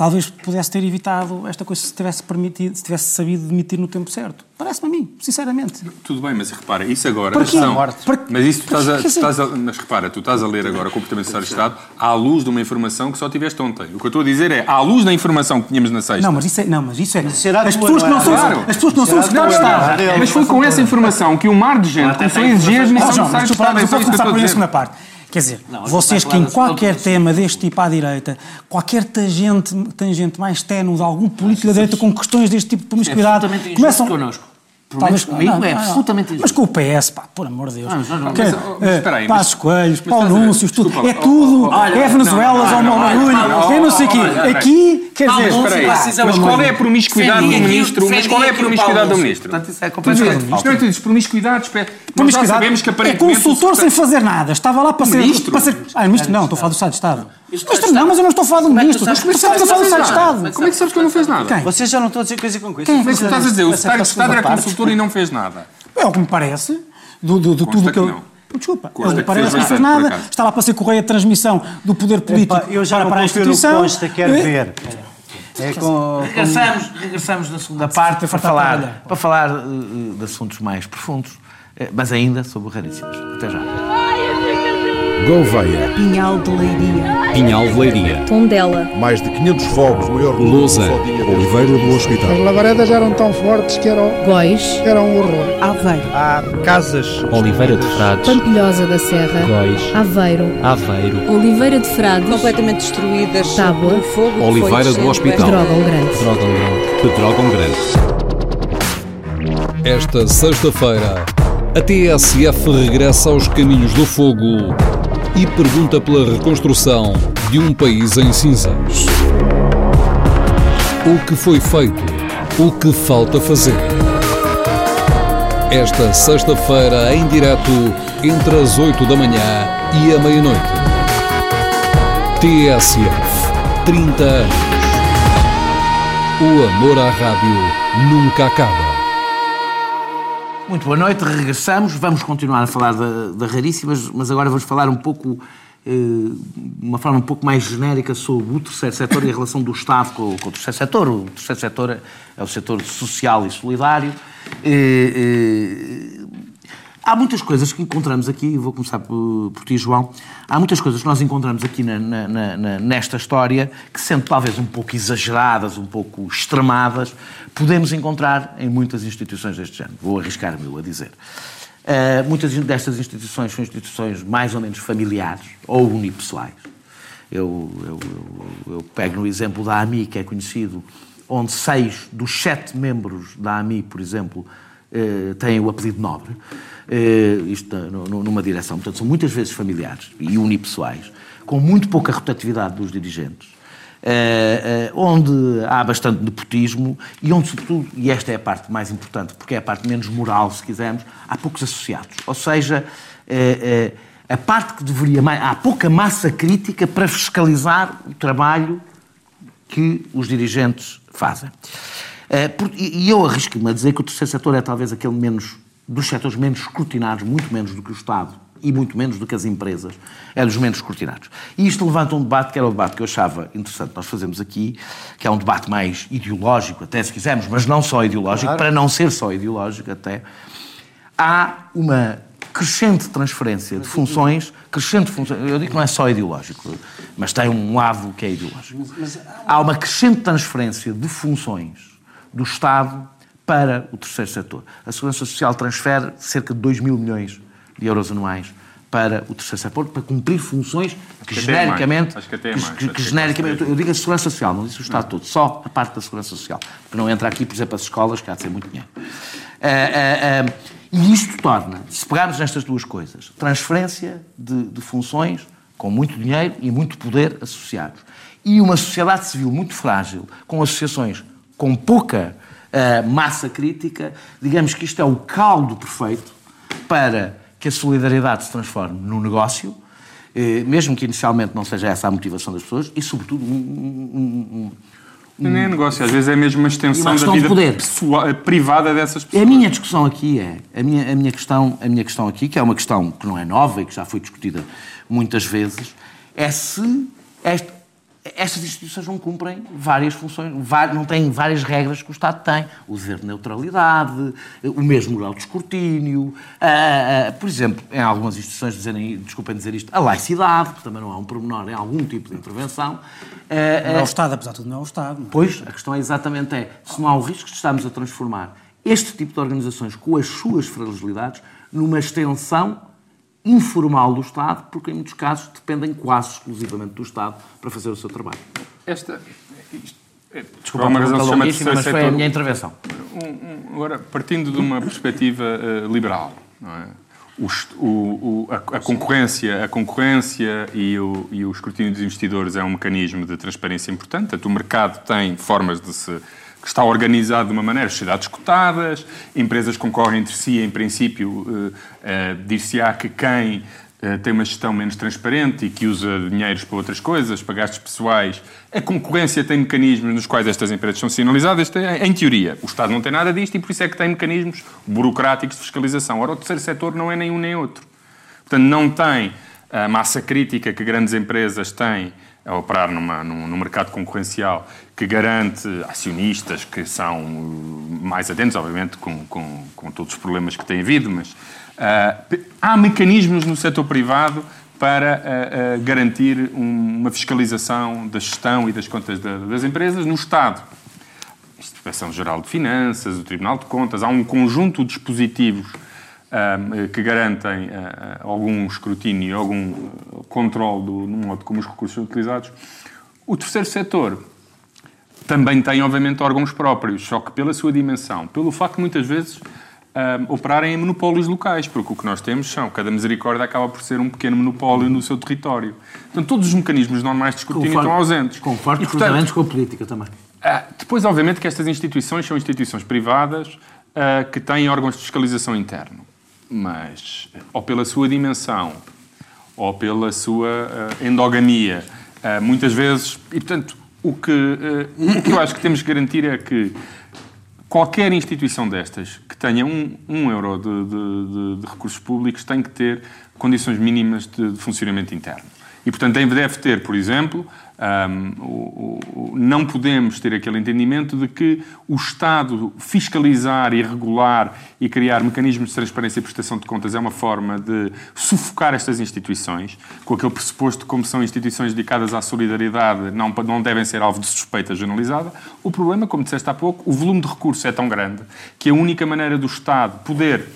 talvez pudesse ter evitado esta coisa se tivesse permitido, se tivesse sabido demitir no tempo certo. Parece-me a mim, sinceramente. Tudo bem, mas repara, isso agora. Para Para- Mas isso tu estás a, tu estás a- Mas repara, tu estás a ler agora o comportamento do Secretário de Estado à luz de uma informação que só tiveste ontem. O que eu estou a dizer é, à luz da informação que tínhamos na sexta. Não, mas isso é. Não, mas isso é. será as pessoas que não é? são, Claro. as pessoas que não são secretários de Estado. não é? mas foi com essa informação que um mar de gente começou a exigir a informações- admissão do Estado. É mas eu isso eu começar por a essa dizer. segunda parte. Quer dizer, Não, vocês que em qualquer tema deste tipo à direita, qualquer tangente, tangente mais ténue de algum político da direita com questões deste tipo de promiscuidade, É começam... connosco. Pelo menos comigo é absolutamente Mas com o PS, pá, por amor de Deus. Não, não, não, Que- mas, oh, mas eh, espera aí, Passos Coelhos, Paulo? Núncios, tudo. Desculpa, É oh, tudo. oh, olha, é Venezuelas não, ao não, meu barulho. não, É não sei o quê. Aqui, quer Não, mas dizer... Aí, Precisa mas qual é a promiscuidade do ministro? Mas qual é a promiscuidade do ministro? Portanto, isso é completamente dizes, Isto não é dizes promiscuidade, Promiscuidade sabemos que é consultor sem fazer nada. Estava lá para ser. ministro. Para ser ah, ministro não, estou a falar do Estado de Estado. Isto Ministro não, mas eu não estou a falar do Como é que tu ministro. sabes falar de. Como é que sabes que ele não fez nada? Quem? Vocês já não estão a dizer coisa com coisa. Quem? É que tu estás a dizer? O secretário de Estado era consultor e não fez nada. É o que me parece. Do, do, tudo que que eu. não. Desculpa, é Consta que parece que não fez nada. Está lá para ser correia de transmissão do poder político eu já para, não para a instituição. consta, quero Eh, ver. É com... Regressamos, regressamos na segunda parte para de falar, trabalhar. para falar eh, de assuntos mais profundos. eh, mas ainda sobre raríssimas. Até já. Gouveia, Pinhal de Leiria, Pinhal de Leiria, Tondela, mais de 500 fogos, maior Lousa. Oliveira do Hospital, As labaredas eram tão fortes que eram, Góis, era um horror. Aveiro, Há casas. Oliveira de Frades, Pampilhosa da Serra, Góis, Aveiro, Aveiro, Oliveira de Frades, completamente destruídas. Tábua, pelo fogo. Oliveira do Hospital. Pedrógão Grande. Pedrógão Grande, Pedrógão Grande. Esta sexta-feira, a TSF regressa aos caminhos do fogo e pergunta pela reconstrução de um país em cinzas. O que foi feito? O que falta fazer? Esta sexta-feira, em direto, entre as 8 da manhã e a meia-noite. TSF 30 anos. O amor à rádio nunca acaba. Muito boa noite, regressamos. Vamos continuar a falar da, da Raríssimas, mas agora vamos falar um pouco, eh, de uma forma um pouco mais genérica, sobre o terceiro setor e a relação do Estado com, com o terceiro setor. O terceiro setor é o setor social e solidário. Eh, eh, Há muitas coisas que encontramos aqui, vou começar por, por ti, João. Há muitas coisas que nós encontramos aqui na- na- na- nesta história que, sendo talvez um pouco exageradas, um pouco extremadas, podemos encontrar em muitas instituições deste género. Vou arriscar-me a dizer. Uh, muitas destas instituições são instituições mais ou menos familiares ou unipessoais. Eu, eu, eu- eu pego no exemplo da AMI, que é conhecido, onde seis dos sete membros da AMI, por exemplo, eh, têm o apelido nobre, eh, isto numa direção. Portanto, são muitas vezes familiares e unipessoais, com muito pouca rotatividade dos dirigentes. eh, onde há bastante nepotismo e onde, sobretudo, e esta é a parte mais importante, porque é a parte menos moral, se quisermos, há poucos associados. Ou seja, a parte que deveria. Há pouca massa crítica para fiscalizar o trabalho que os dirigentes fazem. Eh, E eu arrisco-me a dizer que o terceiro setor é talvez aquele menos, dos setores menos escrutinados, muito menos do que o Estado e muito menos do que as empresas, é dos menos escrutinados. E isto levanta um debate que era o debate que eu achava interessante nós fazemos aqui, que é um debate mais ideológico, até se quisermos, mas não só ideológico, para não ser só ideológico até. Há uma crescente transferência de funções, crescente função, eu digo que não é só ideológico, mas tem um lado que é ideológico. Há uma crescente transferência de funções do Estado para o terceiro setor. A Segurança Social transfere cerca de 2 mil milhões de euros anuais para o terceiro setor, para cumprir funções que é genericamente, Acho que até é mais. que- Acho que que é genericamente, quase eu digo a Segurança Social, não disse o Estado todo, só a parte da Segurança Social, porque não entra aqui, por exemplo, as escolas, que há de ser muito dinheiro. Ah, ah, ah, e isto torna, se pegarmos nestas duas coisas, transferência de, de funções com muito dinheiro e muito poder associados, e uma sociedade civil muito frágil, com associações com pouca ah, massa crítica, digamos que isto é o caldo perfeito para que a solidariedade se transforme num negócio, eh, mesmo que inicialmente não seja essa a motivação das pessoas, e sobretudo um- um- um, Nem é negócio, às vezes é mesmo uma extensão uma da vida poder. pessoal- eh, privada dessas A pessoas. minha discussão aqui é, a minha, a, minha questão, a minha questão aqui, que é uma questão que não é nova e que já foi discutida muitas vezes, é se esta- estas instituições não cumprem várias funções, não têm várias regras que o Estado tem. O dever de neutralidade, o mesmo grau de escrutínio, ah, ah, por exemplo, em algumas instituições, dizerem, desculpem dizer isto, a laicidade, que também não é um pormenor em algum tipo de intervenção. Ah, Não é ah, o Estado, apesar de tudo, não é o Estado. é? Pois, a questão é exatamente é, se não há o risco de estarmos a transformar este tipo de organizações com as suas fragilidades numa extensão informal do Estado, porque em muitos casos dependem quase exclusivamente do Estado para fazer o seu trabalho. Esta, isto, é, Desculpa, uma razão chama mas foi a setor. minha intervenção. Um- um- agora, partindo de uma perspectiva eh, liberal, não é? O o- o- a, a concorrência, a concorrência e o, e o escrutínio dos investidores é um mecanismo de transparência importante. Portanto, o mercado tem formas de se que está organizado de uma maneira, sociedades cotadas, empresas concorrem entre si, em princípio, eh, dir-se-á que quem eh, tem uma gestão menos transparente e que usa dinheiros para outras coisas, para gastos pessoais. A concorrência tem mecanismos nos quais estas empresas são sinalizadas, tem- em teoria. O Estado não tem nada disto e por isso é que tem mecanismos burocráticos de fiscalização. Ora, o terceiro setor não é nem um nem outro. Portanto, não tem a massa crítica que grandes empresas têm a operar numa, num, num mercado concorrencial que garante acionistas que são uh, mais atentos, obviamente, com, com, com todos os problemas que têm havido, mas uh, há mecanismos no setor privado para uh, uh, garantir um, uma fiscalização da gestão e das contas da, das empresas no Estado. A Inspeção Geral de Finanças, o Tribunal de Contas, há um conjunto de dispositivos que garantem uh, algum escrutínio e algum controle do, modo como os recursos são utilizados. O terceiro setor também tem, obviamente, órgãos próprios, só que pela sua dimensão, pelo facto de muitas vezes um, operarem em monopólios locais, porque o que nós temos são, cada misericórdia acaba por ser um pequeno monopólio no seu território. Portanto, todos os mecanismos normais de escrutínio estão ausentes. Com fortes cruzamentos com a política também. ah, depois, obviamente, que estas instituições são instituições privadas ah, que têm órgãos de fiscalização interno. Mas, ou pela sua dimensão, ou pela sua ah, endogamia, ah, muitas vezes... E, portanto, o que, ah, o que eu acho que temos que garantir é que qualquer instituição destas que tenha um, um euro de, de- de- de recursos públicos tem que ter condições mínimas de, de funcionamento interno. E, portanto, deve ter, por exemplo, o- não podemos ter aquele entendimento de que o Estado fiscalizar e regular e criar mecanismos de transparência e prestação de contas é uma forma de sufocar estas instituições, com aquele pressuposto de como são instituições dedicadas à solidariedade, não, não devem ser alvo de suspeita generalizada. O problema, como disseste há pouco, o volume de recursos é tão grande que a única maneira do Estado poder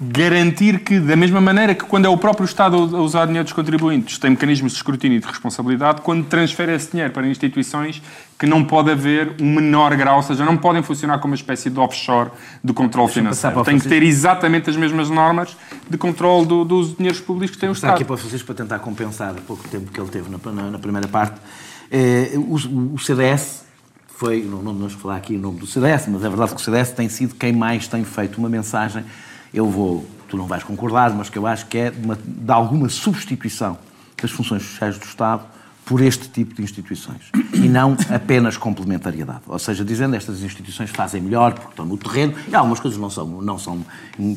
garantir que, da mesma maneira que quando é o próprio Estado a usar dinheiro dos contribuintes, tem mecanismos de escrutínio e de responsabilidade, quando transfere esse dinheiro para instituições que não pode haver um menor grau, ou seja, não podem funcionar como uma espécie de offshore de controle financeiro. o Tem que ter exatamente as mesmas normas de controle do, dos dinheiros públicos que tem o Estado. aqui para o Francisco para tentar compensar o pouco tempo que ele teve na, na- na primeira parte. Eh, o, o CDS foi, não, não vamos falar aqui em nome do CDS, mas é verdade que o CDS tem sido quem mais tem feito uma mensagem. Eu vou, tu não vais concordar, mas que eu acho que é de, uma- de alguma substituição das funções sociais do Estado por este tipo de instituições e não apenas complementariedade. Ou seja, dizendo estas instituições fazem melhor porque estão no terreno, e algumas coisas não são, não são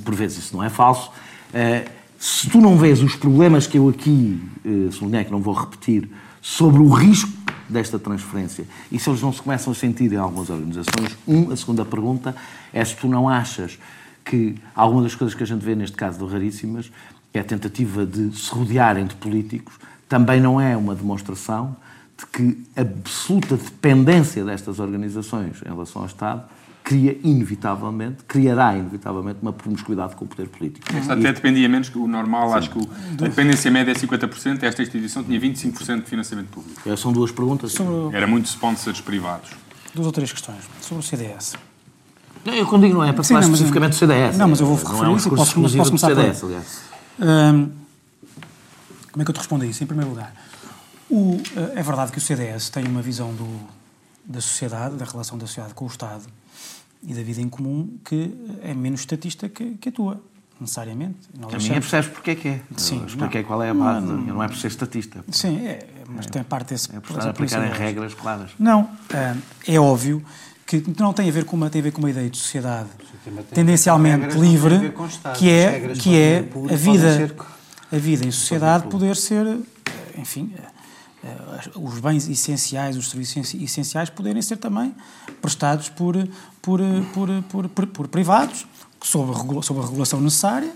por vezes isso não é falso. Eh, se tu não vês os problemas que eu aqui eh, sublinhei, que não vou repetir, sobre o risco desta transferência, e se eles não se começam a sentir em algumas organizações, um, a segunda pergunta é se tu não achas que alguma das coisas que a gente vê neste caso do Raríssimas, é a tentativa de se rodearem de políticos, também não é uma demonstração de que a absoluta dependência destas organizações em relação ao Estado cria inevitavelmente, criará inevitavelmente uma promiscuidade com o poder político. Esta até dependia menos que o normal, acho que o- a dependência média é 50%, esta instituição tinha 25% de financiamento público. E São duas perguntas. Sobre Era muito sponsors privados. duas ou três questões. Sobre o CDS. Não, Eu quando digo não é para Sim, falar não, mas- especificamente do CDS. Não, mas eu vou Não referir é um e posso- exclusivo posso do começar por CDS, aliás. Hum, como é que eu te respondo a isso? Em primeiro lugar, o, eh, é verdade que o CDS tem uma visão do, da sociedade, da relação da sociedade com o Estado e da vida em comum que é menos estatista que, que a tua, necessariamente. Nós A achamos- minha percebes porque é que é. Sim, Eu expliquei não. qual é a base. Não, é por ser estatista. Sim, é, mas tem parte desse... É por estar a aplicar em regras claras. Não, ah, é óbvio que não tem a ver com uma, tem a ver com uma ideia de sociedade tendencialmente livre, que é, que é a vida, a vida em sociedade poder ser, enfim, eh, os bens essenciais, os serviços essenciais poderem ser também prestados por, por, por, por, por, privados, sob a, sob a regulação necessária,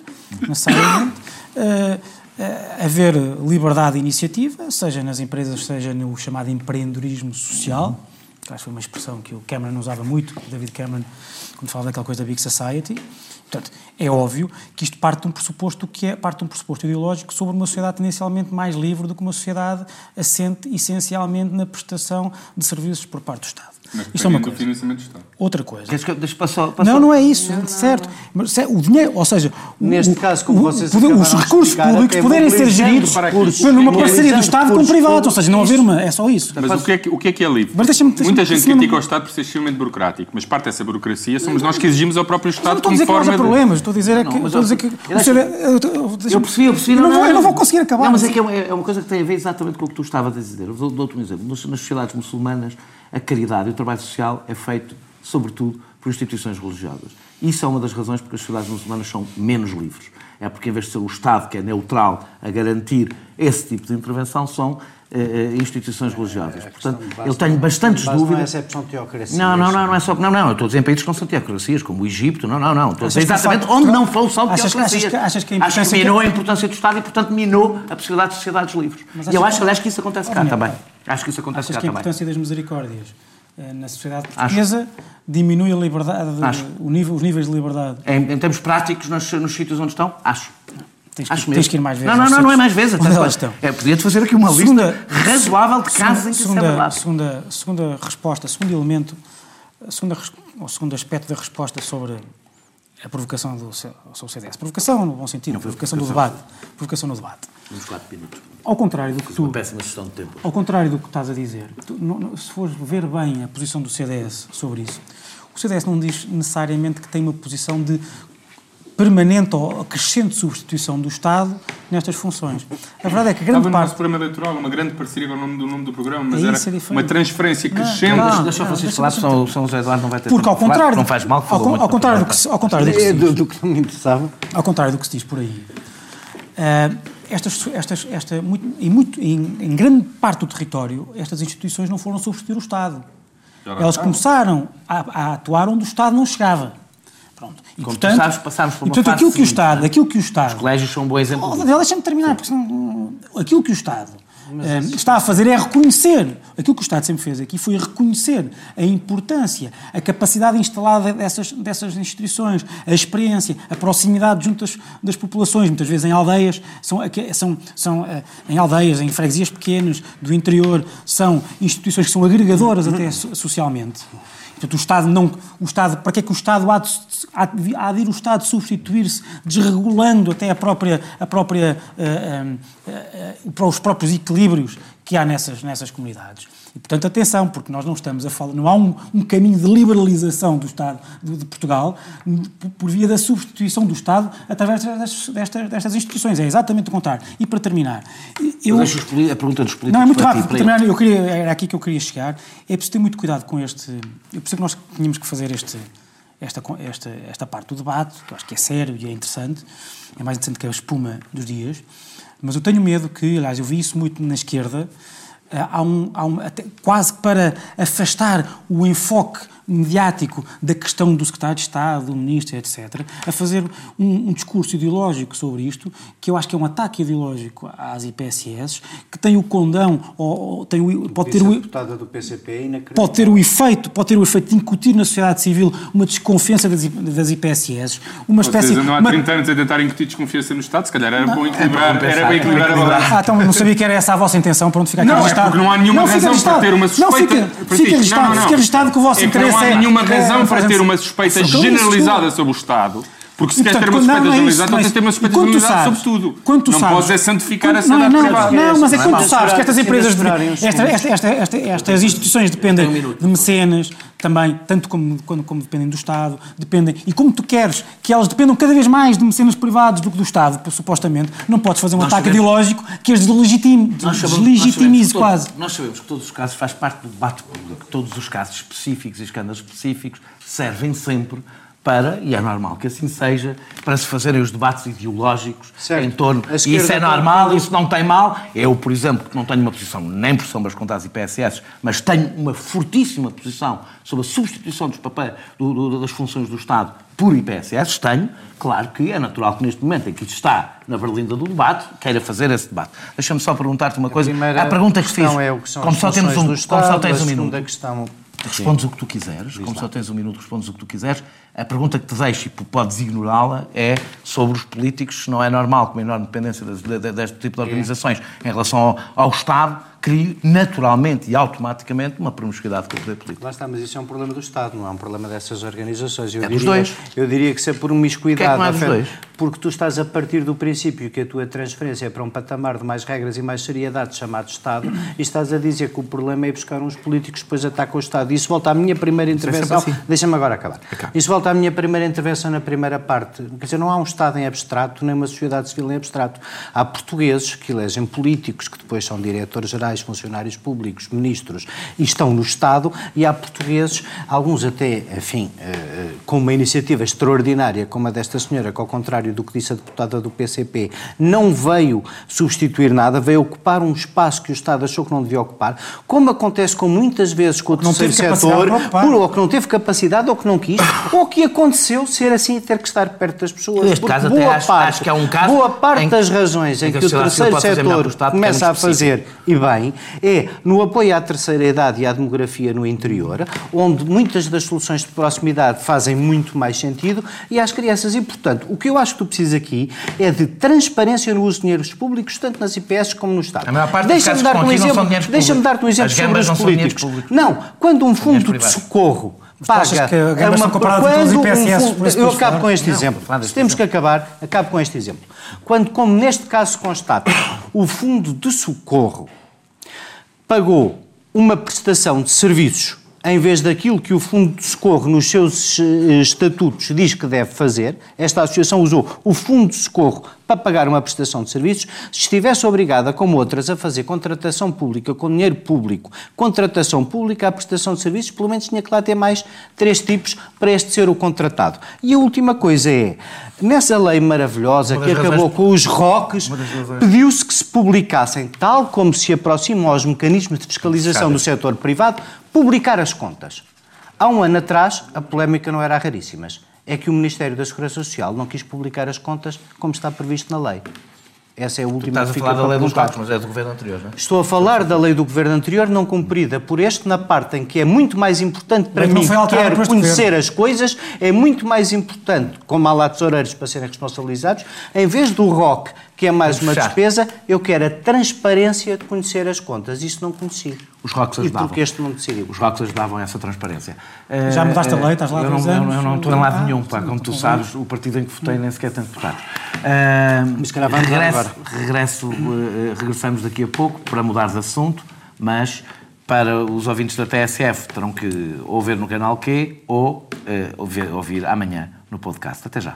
necessariamente. eh, eh, haver liberdade de iniciativa, seja nas empresas, seja no chamado empreendedorismo social, acho que foi uma expressão que o Cameron usava muito, David Cameron, quando falava daquela coisa da Big Society. Portanto, é óbvio que isto parte de um pressuposto que é parte de um pressuposto ideológico sobre uma sociedade tendencialmente mais livre do que uma sociedade assente essencialmente na prestação de serviços por parte do Estado. Mas Isto é uma coisa. financiamento do Estado. Outra coisa. Queres que deixa passar, Não, não é isso, certo. Mas se- o dinheiro, ou seja, Neste o- caso, como o- vocês poder- os recursos públicos poderem ser geridos numa parceria do Estado com o privado, ou seja, não haver uma, é só isso. Mas o que, é que, o que é que é livre? Mas deixa-me- deixa-me- Muita gente critica o Estado por ser extremamente burocrático, mas parte dessa burocracia somos nós que exigimos ao próprio não Estado estou a como dizer que não forma de... problemas, estou a dizer é que. Não, estou a dizer eu- que eu percebi, eu percebi. Eu não, vou, não conseguir acabar. Não, mas é que é uma, é uma coisa que tem a ver exatamente com o que tu estavas a dizer. Dou-te um exemplo. Nas, nas sociedades muçulmanas, a caridade e o trabalho social é feito, sobretudo, por instituições religiosas. Isso é uma das razões porque as sociedades muçulmanas são menos livres. é porque, em vez de ser o Estado que é neutral a garantir esse tipo de intervenção, são eh, eh, instituições religiosas. Portanto, eu tenho bastantes dúvidas. Não é excepção teocracia. Não, não, não, não é só. Não, não, eu estou a dizer em países que não são teocracias, como o Egito, não, não, não. Estou a dizer exatamente onde não foram são achas- teocracias. achas que- achas que a acho que importância minou que- a importância do Estado e, portanto, minou a possibilidade de sociedades livres. Mas E eu que- acho, aliás, que isso acontece cá também. Acho que isso acontece Achas cá que a também. importância das misericórdias eh, na sociedade portuguesa diminui a liberdade, Acho. o nível, os níveis de liberdade? Em, em termos práticos, nos, nos sítios onde estão, acho. Tens que, Acho tens mesmo. que ir mais vezes. Não, não, não, não é mais vezes. onde elas estão. É, podia-te fazer aqui uma Segunda- lista razoável de casos em que é segunda, verdade. segunda, segunda resposta, segundo elemento, segunda, res- o segundo aspecto da resposta sobre a provocação do, sobre o CDS. Provocação no bom sentido, provocação do debate. Provocação no debate. Uns 4 minutos. Ao contrário do que tu, Uma péssima gestão de tempo. ao contrário do que estás a dizer, tu, não- não- se fores ver bem a posição do CDS sobre isso, o CDS não diz necessariamente que tem uma posição de permanente ou crescente substituição do Estado nestas funções. A verdade é que a grande Estava no parte programa eleitoral, uma grande parceria com o nome do nome do programa, mas É era isso, é diferente. uma transferência crescente. não, Deixa, deixa o não, Francisco deixa- falar, deixa- senão o São José Eduardo não vai ter Porque ao tempo de falar, contrário, Não faz mal que ao, falou ao na contrário do que se, ao contrário do que se É diz, do, do que não me interessava. ao contrário do que se diz por aí, eh, estas, estas, esta, muito, em, muito, em, em grande parte do território, estas instituições não foram substituir o Estado. Elas começaram a, a atuar onde o Estado não chegava. Pronto. E, Como portanto, sabes, passámos por e, uma portanto, fase aquilo que o. Estado, aquilo que o Estado Os colégios são um bom exemplo Oh, Deixa-me terminar, porque senão, aquilo que o Estado eh, está a fazer é reconhecer, aquilo que o Estado sempre fez aqui foi reconhecer a importância, a capacidade instalada dessas, dessas instituições, a experiência, a proximidade junto das, das populações, muitas vezes em aldeias, são, são, são eh, em aldeias, em freguesias pequenas, do interior, são instituições que são agregadoras até so- socialmente. Portanto, o Estado não. O Estado, para que é que o Estado há de, há de, ir o Estado substituir-se, desregulando até a própria, a própria, eh, eh, eh, para os próprios equilíbrios que há nessas, nessas comunidades? E, portanto, atenção, porque nós não estamos a falar, não há um, um caminho de liberalização do Estado de, de Portugal por, por via da substituição do Estado através destas, destas, destas instituições. É exatamente o contrário. E para terminar, eu, Deixa a pergunta dos políticos não, é muito para ti, rápido. Para para terminar, eu queria, era aqui que eu queria chegar. É preciso ter muito cuidado com este. Eu percebo que nós tínhamos que fazer este, esta, esta, esta parte do debate, que eu acho que é sério e é interessante. É mais interessante que a espuma dos dias. Mas eu tenho medo que, aliás, eu vi isso muito na esquerda, há um, há um, quase para afastar o enfoque mediático da questão do secretário de Estado, do ministro, etc., a fazer um, um discurso ideológico sobre isto, que eu acho que é um ataque ideológico às IPSS, que tem o condão, ou, ou tem o, pode ter o, deputada do PCP é pode ter o efeito, pode ter o efeito de incutir na sociedade civil uma desconfiança das, das IPSS, uma espécie Vocês andam há uma- 30 anos a tentar incutir desconfiança no Estado, se calhar era bom equilibrar, compensar, era bem é equilibrar a balança. Ah, então não sabia que era essa a vossa intenção, pronto, fica aqui Não, é registado. porque não há nenhuma Não, razão para ter uma suspeita. Não, fica, fica registado, não, não, não. fica registado que o vosso é interesse não há é... nenhuma é razão para fazer- ter uma suspeita generalizada sobre o Estado. Porque se queres ter uma suspeita não, não é não é tens de ter uma sabes- sobre tudo. quando tu não sabes- podes é santificar a Quando- sociedade não, não, privada. Não, mas é quando tu Não, sabes que estas empresas, estas instituições dependem de mecenas, também, tanto como, como, como dependem do Estado, dependem, e como tu queres que elas dependam cada vez mais de mecenas privados do que do Estado, supostamente, não podes fazer um Nós ataque sabemos- ideológico que as deslegitime, deslegitimize quase. Nós sabemos que todos os casos faz parte do debate público. Todos os casos específicos e escândalos específicos servem sempre para, e é normal que assim seja, para se fazerem os debates ideológicos Certo. em torno. A E isso é normal, isso não tem mal. Eu, por exemplo, que não tenho uma posição nem por sombras contra as IPSS, mas tenho uma fortíssima posição sobre a substituição dos papéis, do- do- das funções do Estado por IPSS, tenho. Claro que é natural que neste momento em que isto está na berlinda do debate, queira fazer esse debate. Deixa-me só perguntar-te uma coisa. primeira A pergunta que fiz, é o que são como as só temos um, do como só Estado, tens a um segunda minuto. Respondes o que tu quiseres, como só tens um minuto, respondes o que tu quiseres. A pergunta que te deixo, e podes ignorá-la, é sobre os políticos, se não é normal, com uma enorme dependência deste tipo de organizações em relação ao, ao Estado, crie naturalmente e automaticamente uma promiscuidade com o poder político. Lá está, mas isso é um problema do Estado, não é um problema dessas organizações. Eu É dos diria, dois. Eu diria que se é por promiscuidade. Porquê é que não é dos dois? Porque tu estás a partir do princípio que a tua transferência é para um patamar de mais regras e mais seriedade chamado Estado e estás a dizer que o problema é buscar uns políticos que depois atacam o Estado. Isso volta à minha primeira intervenção. sempre assim. Deixa-me agora acabar. Isso volta à minha primeira intervenção na primeira parte. Quer dizer, não há um Estado em abstrato, nem uma sociedade civil em abstrato. Há portugueses que elegem políticos que depois são diretores gerais mais funcionários públicos, ministros, e estão no Estado, e há portugueses, alguns até, enfim, eh, eh, com uma iniciativa extraordinária como a desta senhora, que ao contrário do que disse a deputada do PCP, não veio substituir nada, veio ocupar um espaço que o Estado achou que não devia ocupar, como acontece com muitas vezes com o Não terceiro setor, por- ou que não teve capacidade, ou que não quis, ou que aconteceu ser assim e ter que estar perto das pessoas. Neste caso, até boa acho- parte, acho que é um caso boa parte das razões em, em que que, a o terceiro setor começa a fazer, e bem, é no apoio à terceira idade e à demografia no interior, onde muitas das soluções de proximidade fazem muito mais sentido, e às crianças. E, portanto, o que eu acho que tu precisas aqui é de transparência no uso de dinheiros públicos, tanto nas IPS como no Estado. Deixa-me dar-te um exemplo, públicos. dar-te um exemplo As sobre os não são dinheiros políticos. Não, quando um fundo de socorro paga que a gambas são comparadas a todas as quando um fundo- eu acabo com este Não, exemplo. Se temos que acabar, acabo com este exemplo. Quando, como neste caso se constata, o fundo de socorro pagou uma prestação de serviços em vez daquilo que o Fundo de Socorro nos seus eh, estatutos diz que deve fazer, esta associação usou o Fundo de Socorro para pagar uma prestação de serviços, se estivesse obrigada, como outras, a fazer contratação pública com dinheiro público, contratação pública, a prestação de serviços, pelo menos tinha que lá ter mais três tipos para este ser o contratado. E a última coisa é, nessa lei maravilhosa que acabou razões- com os ROCs, pediu-se que se publicassem, tal como se aproximam aos mecanismos de fiscalização do setor privado, publicar as contas. Há um ano atrás, a polémica não era raríssimas. É que o Ministério da Segurança Social não quis publicar as contas como está previsto na lei. Essa é a última Estás a falar da lei dos mas é do governo anterior, não é? Estou a falar da lei do governo anterior não cumprida por este na parte em que é muito mais importante para não mim, este conhecer governo. as coisas, é muito mais importante, como há lá tesoureiros para serem responsabilizados, em vez do ROC, que é mais uma despesa, eu quero a transparência de conhecer as contas. Isso não conheci. Os ROCs E ajudavam. porque este não decidiu. Os ROCs ajudavam a essa transparência. Já Eh, mudaste a lei? Estás lá há eu não, dois eu não- anos? Eu não estou em lado Ah, nenhum, pá. Como tu sabes, o partido em que votei nem sequer tem deputados. Eh, Mas se calhar regresso, regresso, eh, regressamos daqui a pouco para mudar de assunto, mas para os ouvintes da TSF terão que ou ver no canal Q ou ouvir, ouvir amanhã no podcast. Até já.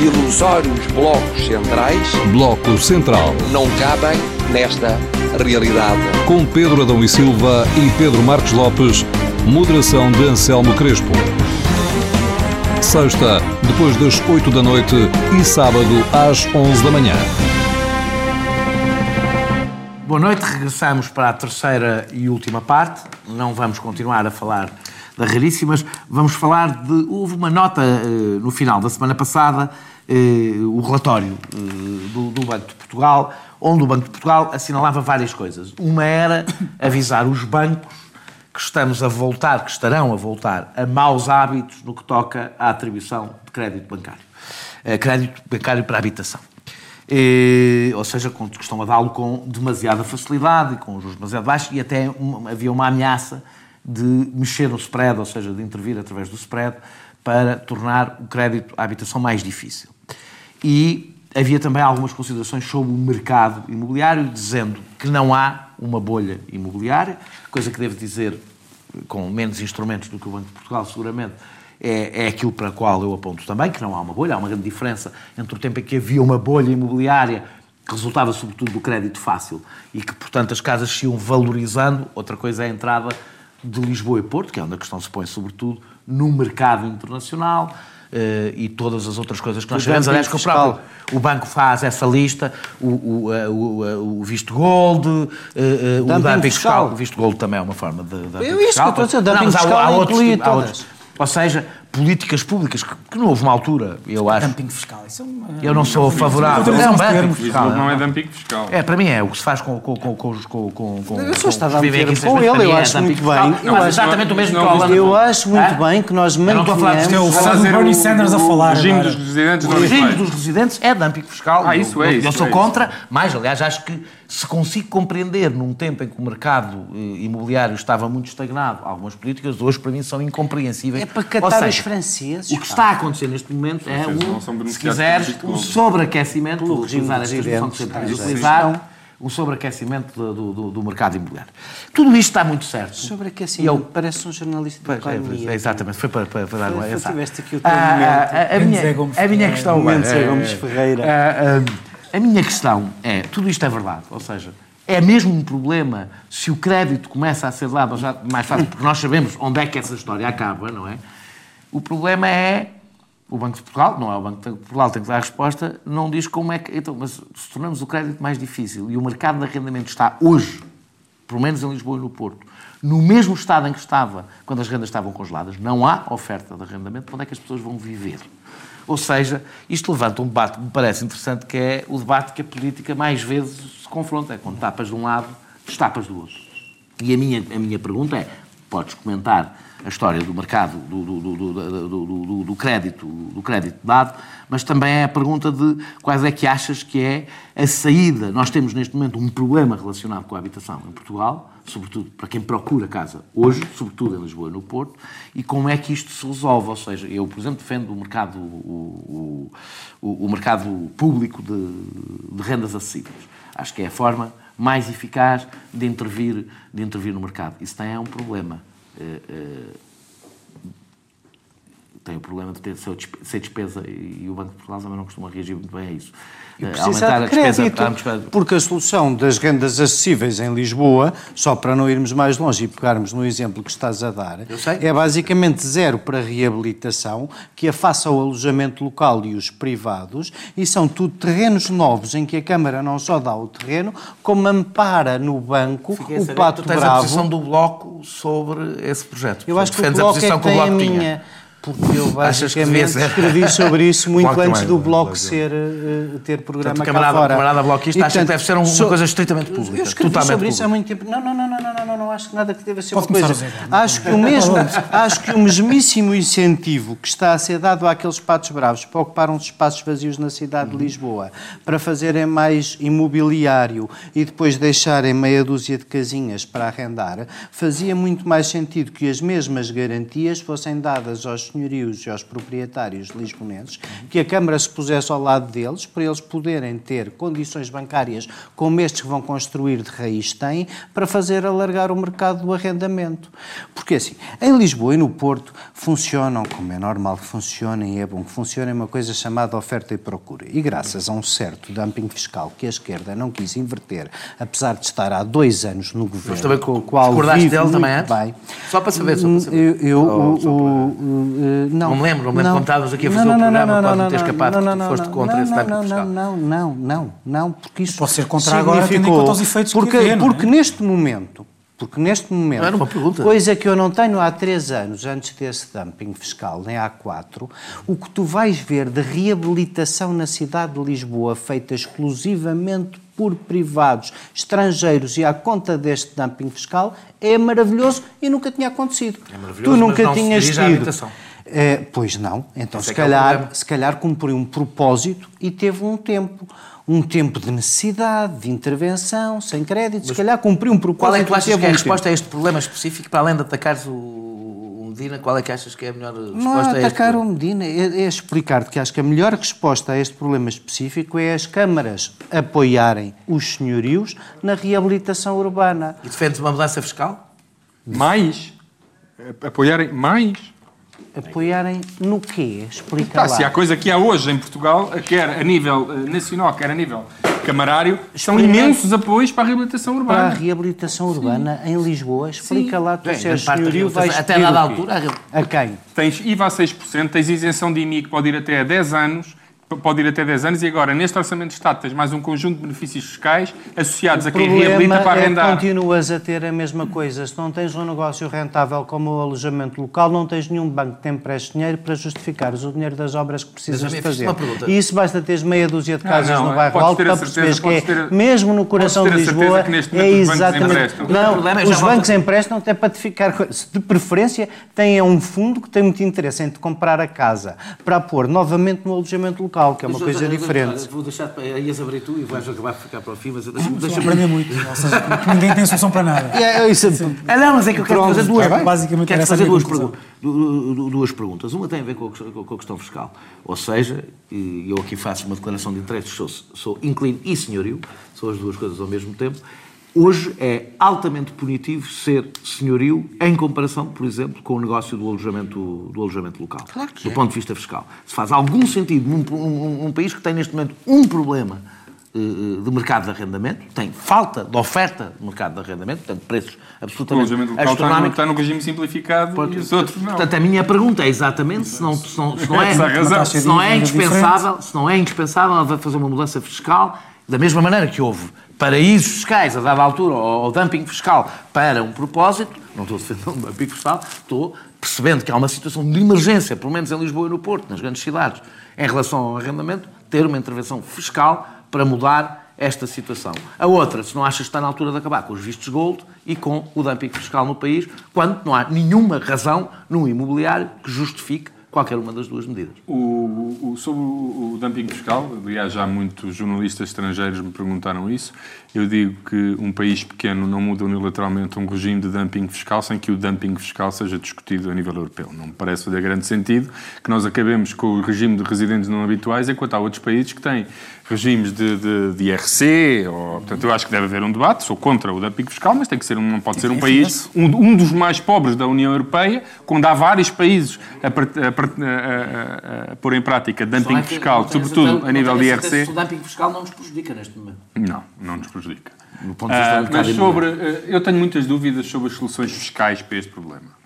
Ilusórios blocos centrais Bloco Central. não cabem nesta realidade. Com Pedro Adão e Silva e Pedro Marcos Lopes, moderação de Anselmo Crespo. Sexta, depois das 8 da noite e sábado às 11 da manhã. Boa noite, regressamos para a terceira e última parte. Não vamos continuar a falar Raríssimas, vamos falar de. Houve uma nota eh, no final da semana passada, eh, o relatório eh, do, Banco de Portugal, onde o Banco de Portugal assinalava várias coisas. Uma era avisar os bancos que estamos a voltar, que estarão a voltar a maus hábitos no que toca à atribuição de crédito bancário. Crédito bancário para habitação. Eh, ou seja, que estão a dá-lo com demasiada facilidade e com juros demasiado baixos e até havia uma ameaça de mexer no spread, ou seja, de intervir através do spread para tornar o crédito à habitação mais difícil. E havia também algumas considerações sobre o mercado imobiliário, dizendo que não há uma bolha imobiliária, coisa que devo dizer com menos instrumentos do que o Banco de Portugal, seguramente, é, é aquilo para o qual eu aponto também, que não há uma bolha. Há uma grande diferença entre o tempo em que havia uma bolha imobiliária que resultava sobretudo do crédito fácil e que, portanto, as casas se iam valorizando. Outra coisa é a entrada de Lisboa e Porto, que é onde a questão se põe sobretudo no mercado internacional eh, e todas as outras coisas que nós sabemos. Aliás, que o próprio fiscal. o banco faz essa lista, o, o, eh, o, eh, o visto gold, eh, eh, o Dumping fiscal. fiscal. O visto gold também é uma forma de dumping É isso que eu estou a dizer, dumping mas há- fiscal há outros há outros. Ou seja, políticas públicas, que, que não houve uma altura, eu acho. Dumping fiscal. Isso é uma... Eu não sou favorável. Vez É um uns dumping fiscal. Não é dumping fiscal. É, para mim é o que se faz com, com, com, com, com, com, com Eu só estava a meter com ele, eu é acho muito bem. Não, Eu mas acho- exatamente o mesmo não, que Holanda. Eu acho muito bem que nós Eu não estou a falar de mantenhamos... Bernie Sanders a falar O regime dos residentes O não regime dos residentes é dumping fiscal. Ah, isso é, eu, isso eu sou é, contra, mas aliás acho que se consigo compreender num tempo em que o mercado eh, imobiliário estava muito estagnado, algumas políticas hoje para mim são incompreensíveis. É para Ou catar franceses. O que pá. está a acontecer neste momento é, um, se quiseres, pelo um sobreaquecimento, vou regime utilizar dos esta expressão que sempre residentes, quis sim. utilizar, um sobreaquecimento do, do- do mercado imobiliário. Tudo isto está muito certo. Sobre E aquecimento, eu- parece um jornalista de Pois, é, economia. é, exatamente, foi para, para, para dar uma. Foi- essa- tiveste aqui o teu Ah, momento. ah, a, a é minha, a minha questão é é- Gomes Ferreira. ah, ah, a minha questão é, tudo isto é verdade, ou seja, é mesmo um problema se o crédito começa a ser dado já mais fácil, porque nós sabemos onde é que essa história acaba, não é? O problema é o Banco de Portugal, não é o Banco de Portugal tem que dar a resposta, não diz como é que. Então, mas se tornamos o crédito mais difícil e o mercado de arrendamento está hoje, pelo menos em Lisboa e no Porto, no mesmo estado em que estava quando as rendas estavam congeladas, não há oferta de arrendamento, onde é que as pessoas vão viver? Ou seja, isto levanta um debate que me parece interessante, que é o debate que a política mais vezes se confronta, é quando tapas de um lado, destapas do outro. E a minha, a minha pergunta é, podes comentar a história do mercado do, do, do, crédito, do crédito dado, mas também é a pergunta de quais é que achas que é a saída. Nós temos neste momento um problema relacionado com a habitação em Portugal, sobretudo para quem procura casa hoje, sobretudo em Lisboa e no Porto, e como é que isto se resolve. Ou seja, eu, por exemplo, defendo o mercado, o, o- o mercado público de, de rendas acessíveis. Acho que é a forma mais eficaz de intervir, de intervir no mercado. Isso tem é um problema. Eh, tem o problema de ter ser despesa e o Banco de Portugal também não costuma reagir muito bem a isso. Precisa de crédito, porque a solução das rendas acessíveis em Lisboa, só para não irmos mais longe e pegarmos no exemplo que estás a dar, é basicamente zero para reabilitação, que afasta o alojamento local e os privados, e são tudo terrenos novos em que a Câmara não só dá o terreno, como ampara no banco Fiquei a o Pato tu tens a Bravo. posição do Bloco sobre esse projeto. Eu acho que o Bloco é que tem a minha... Porque eu basicamente escrevi sobre isso muito Bloco antes também, do Bloco ser, eh, ter programa cá camarada- fora. camarada bloquista E, acha que deve ser um- uma coisa estritamente pública, Eu escrevi sobre isso há muito tempo. Não, não, não, não, não, não, acho que nada que deva ser Pode uma coisa. Acho que, o mesmo, acho que o mesmíssimo incentivo que está a ser dado àqueles patos bravos para ocupar uns espaços vazios na cidade de Lisboa, para fazerem mais imobiliário e depois deixarem meia dúzia de casinhas para arrendar, fazia muito mais sentido que as mesmas garantias fossem dadas aos senhorios e aos proprietários lisbonenses, que a Câmara se pusesse ao lado deles, para eles poderem ter condições bancárias como estes que vão construir de raiz têm, para fazer alargar o mercado do arrendamento. Porque assim, em Lisboa e no Porto funcionam, como é normal que funcionem, e é bom que funcionem, uma coisa chamada oferta e procura. E graças a um certo dumping fiscal que a esquerda não quis inverter, apesar de estar há dois anos no governo, também com o qual discordaste vive dele muito também antes? bem. Só para saber, só para saber. Eu, eu- Oh, o- o- o- não, Não me lembro, não me lembro quando estávamos aqui a fazer não, o não, programa, não, pode não, não ter não, escapado não, que não, foste não, contra não, esse dumping não, fiscal. Não, não, não, não, porque isso Pode ser contra agora, tendo em conta os efeitos que porque, não é? Porque neste momento, porque neste momento, Era uma pergunta. coisa que eu não tenho há três anos, antes desse dumping fiscal, nem há quatro, o que tu vais ver de reabilitação na cidade de Lisboa, feita exclusivamente por privados estrangeiros e à conta deste dumping fiscal, é maravilhoso e nunca tinha acontecido. É maravilhoso, tu mas nunca não se tinhas à tido. É, pois não. Então, Esse se é é calhar, problema. se calhar cumpriu um propósito e teve um tempo. Um tempo de necessidade, de intervenção, sem crédito. se calhar cumpriu um propósito Qual é que tu achas que é a resposta tempo. a este problema específico, para além de atacares o Medina, qual é que achas que é a melhor resposta Não é a este atacar o? Medina, é, é explicar-te que acho que a melhor resposta a este problema específico é as câmaras apoiarem os senhorios na reabilitação urbana. E defendes uma mudança fiscal? Mais? Apoiarem mais? Apoiarem no quê? Explica Tá, lá. se há coisa que há hoje em Portugal, quer a nível eh, nacional, quer a nível camarário, são imensos apoios para a reabilitação Para a urbana. reabilitação urbana em Lisboa, explica lá tu da senhorio vais até dada altura, A quem? Tens IVA a 6%, tens isenção de IMI que pode ir até a 10 anos, pode ir até 10 anos e agora, neste Orçamento de Estado, tens mais um conjunto de benefícios fiscais associados a quem reabilita para é que arrendar. continuas a ter a mesma coisa. Se não tens um negócio rentável como o alojamento local, não tens nenhum banco que te empreste dinheiro para justificares o dinheiro das obras que precisas de fazer. uma pergunta. E isso basta teres meia dúzia de Não, casas não, no bairro podes alto para perceberes que é, ter- mesmo no coração de Lisboa, que neste é momento os bancos exatamente... Não, é os volta- bancos emprestam até para te ficar... De preferência, têm um fundo que tem muito interesse em te comprar a casa para pôr novamente no alojamento local, que é uma Mas, coisa diferente. olha, Vou deixar, ias abrir tu e vais acabar por ficar para o fim, mas deixa-me... Deixa aprender muito. Ou seja, ninguém tem solução para nada. É, é isso, Ah, não, mas é que eu quero fazer duas, bem. Basicamente quero fazer duas, pergun- duas perguntas. Uma tem a ver com a questão, com a questão fiscal. Ou seja, e eu aqui faço uma declaração de interesses, sou, sou inclino e senhorio, são as duas coisas ao mesmo tempo. Hoje é altamente punitivo ser senhorio em comparação, por exemplo, com o negócio do alojamento, do alojamento local. do ponto de vista fiscal. Se faz algum sentido num, num- num país que tem neste momento um problema eh, de mercado de arrendamento, tem falta de oferta de mercado de arrendamento, portanto, preços O absolutamente alojamento local está no, astronómicos. está no regime simplificado e os outros não. Portanto, a minha pergunta é exatamente se não, se não, se não é, razão. se não é indispensável, se não é indispensável ela vai fazer uma mudança fiscal, da mesma maneira que houve paraísos fiscais. A dada altura, ou, dumping fiscal para um propósito, não estou defendendo o dumping fiscal, estou percebendo que há uma situação de emergência, pelo menos em Lisboa e no Porto, nas grandes cidades, em relação ao arrendamento, ter uma intervenção fiscal para mudar esta situação. A outra, se não achas que está na altura de acabar com os vistos gold e com o dumping fiscal no país, quando não há nenhuma razão no imobiliário que justifique qualquer uma das duas medidas. O, o- sobre o, o dumping fiscal, aliás, já muitos jornalistas estrangeiros me perguntaram isso. Eu digo que um país pequeno não muda unilateralmente um regime de dumping fiscal sem que o dumping fiscal seja discutido a nível europeu. Não me parece fazer grande sentido que nós acabemos com o regime de residentes não habituais, enquanto há outros países que têm regimes de, de, de IRC. Ou, portanto, eu acho que deve haver um debate. Sou contra o dumping fiscal, mas tem que ser um, não pode ser um país, um, um dos mais pobres da União Europeia, quando há vários países a, a a- a- a pôr em prática dumping é fiscal, sobretudo a nível de IRC. O dumping fiscal não nos prejudica neste momento. Não, não nos prejudica. Do ponto de vista Ah, mas sobre, ah, eu tenho muitas dúvidas sobre as soluções fiscais para este problema.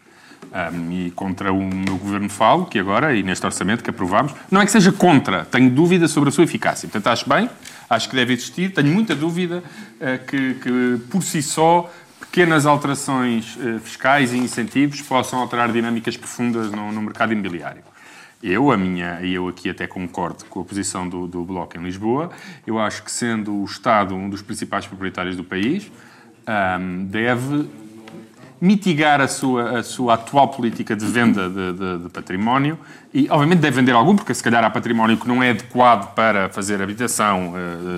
Ah, e contra o meu governo falo, que agora, e neste orçamento que aprovámos, não é que seja contra, tenho dúvida sobre a sua eficácia. Portanto, acho bem, acho que deve existir, tenho muita dúvida ah, que, que, por si só, pequenas alterações ah, fiscais e incentivos possam alterar dinâmicas profundas no, no mercado imobiliário. Eu, a minha, e eu aqui até concordo com a posição do, do Bloco em Lisboa, eu acho que sendo o Estado um dos principais proprietários do país, ahm, deve mitigar a sua, a sua atual política de venda de, de- de património e, obviamente, deve vender algum, porque se calhar há património que não é adequado para fazer habitação,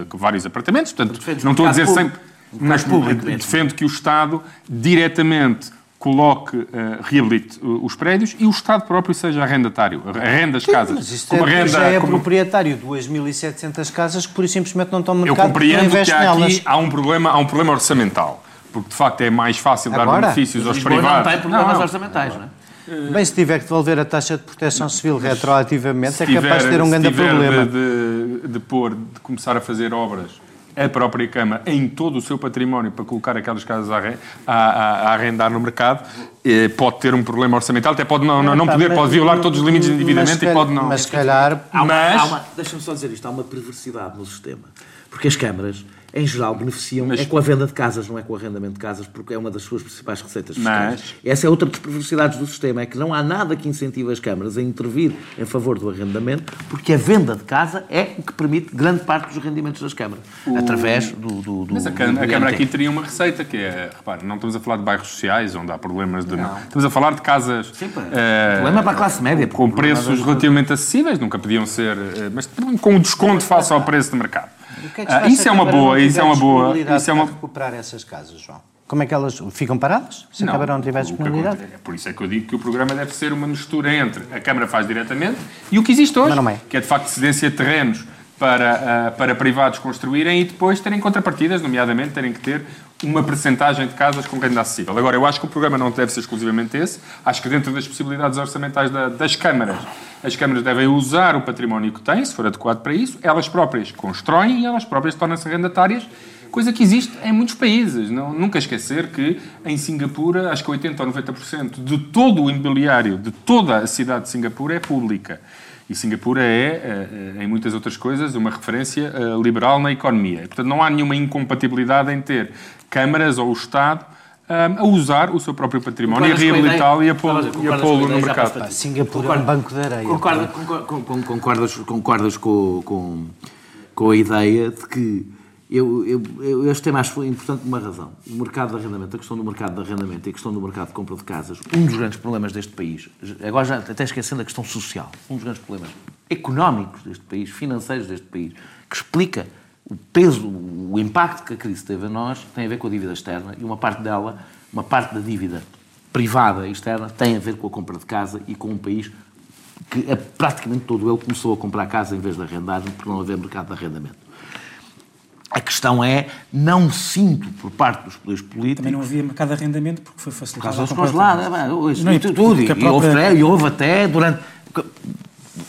com vários apartamentos, portanto, defendes não estou a dizer sempre... Mas público defendo que o Estado diretamente coloque, eh, reabilite uh, os prédios e o Estado próprio seja arrendatário, arrenda as casas. Mas isso Como é, arrenda- já é como- proprietário de 2.700 casas que por isso simplesmente não estão no Eu mercado não compreendo que há nelas. aqui há um, problema, há um problema orçamental. Porque, de facto, é mais fácil dar Agora? benefícios aos Lisboa privados. não tem problemas Não, não. orçamentais, não é? Bem, se tiver que devolver a taxa de proteção civil retroativamente, é Se capaz de ter um se grande tiver problema. De, de, de pôr, de começar a fazer obras a própria Câmara em todo o seu património para colocar aquelas casas a, a- a- arrendar no mercado, eh, pode ter um problema orçamental, até pode não, não, não Pá, poder, pode violar todos os limites de endividamento e pode não. Mas se calhar Mas- Deixa-me só dizer isto, há uma perversidade no sistema. Porque as câmaras, em geral, beneficiam Mas- é com a venda de casas, não é com o arrendamento de casas, porque é uma das suas principais receitas fiscais. Mas- Essa é outra das perversidades do sistema, é que não há nada que incentive as câmaras a intervir em favor do arrendamento, porque a venda de casa é o que permite grande parte dos rendimentos das câmaras, através do, do, do Mas a, do Câmara, a Câmara aqui teria uma receita que é, repare, não estamos a falar de bairros sociais onde há problemas de. Não. Estamos a falar de casas. pá. eh, Problema para a classe média, Com preços relativamente acessíveis, nunca podiam ser. eh, Mas com um desconto face ao preço de mercado. Que é que Ah, isso é uma boa, não isso é uma boa. Isso é uma. recuperar essas casas, João? Como é que elas ficam paradas? Se a Câmara não tiver disponibilidade? é por isso é que eu digo que o programa deve ser uma mistura entre a Câmara faz diretamente e o que existe hoje, não é. que é de facto cedência de terrenos para, ah, para privados construírem e depois terem contrapartidas, nomeadamente terem que ter uma percentagem de casas com renda acessível. Agora, eu acho que o programa não deve ser exclusivamente esse. Acho que dentro das possibilidades orçamentais da- das câmaras, as câmaras devem usar o património que têm, se for adequado para isso. Elas próprias constroem e elas próprias tornam-se arrendatárias, coisa que existe em muitos países. Não, nunca esquecer que em Singapura, acho que 80 ou 90% de todo o imobiliário de toda a cidade de Singapura é pública. E Singapura é, eh, em muitas outras coisas, uma referência eh, liberal na economia. E, portanto, não há nenhuma incompatibilidade em ter câmaras ou o Estado um, a usar o seu próprio património e a reabilitá-lo e a pô-lo no mercado. Singapura é um banco de areia. Concorda, concordas, concordas, concordas com, com, com a ideia de que eu, eu, eu, este tema acho importante por uma razão. O mercado de arrendamento, a questão do mercado de arrendamento e a questão do mercado de compra de casas, um dos grandes problemas deste país, agora já até esquecendo a questão social, um dos grandes problemas económicos deste país, financeiros deste país, que explica o peso, o impacto que a crise teve a nós, tem a ver com a dívida externa e uma parte dela, uma parte da dívida privada e externa, tem a ver com a compra de casa e com um país que praticamente todo ele começou a comprar casa em vez de arrendar, por não haver mercado de arrendamento. A questão é, não sinto por parte dos poderes políticos... Também não havia mercado de arrendamento porque foi facilitado... Por causa dos congelados, é, tudo. E, própria... houve, e houve até, durante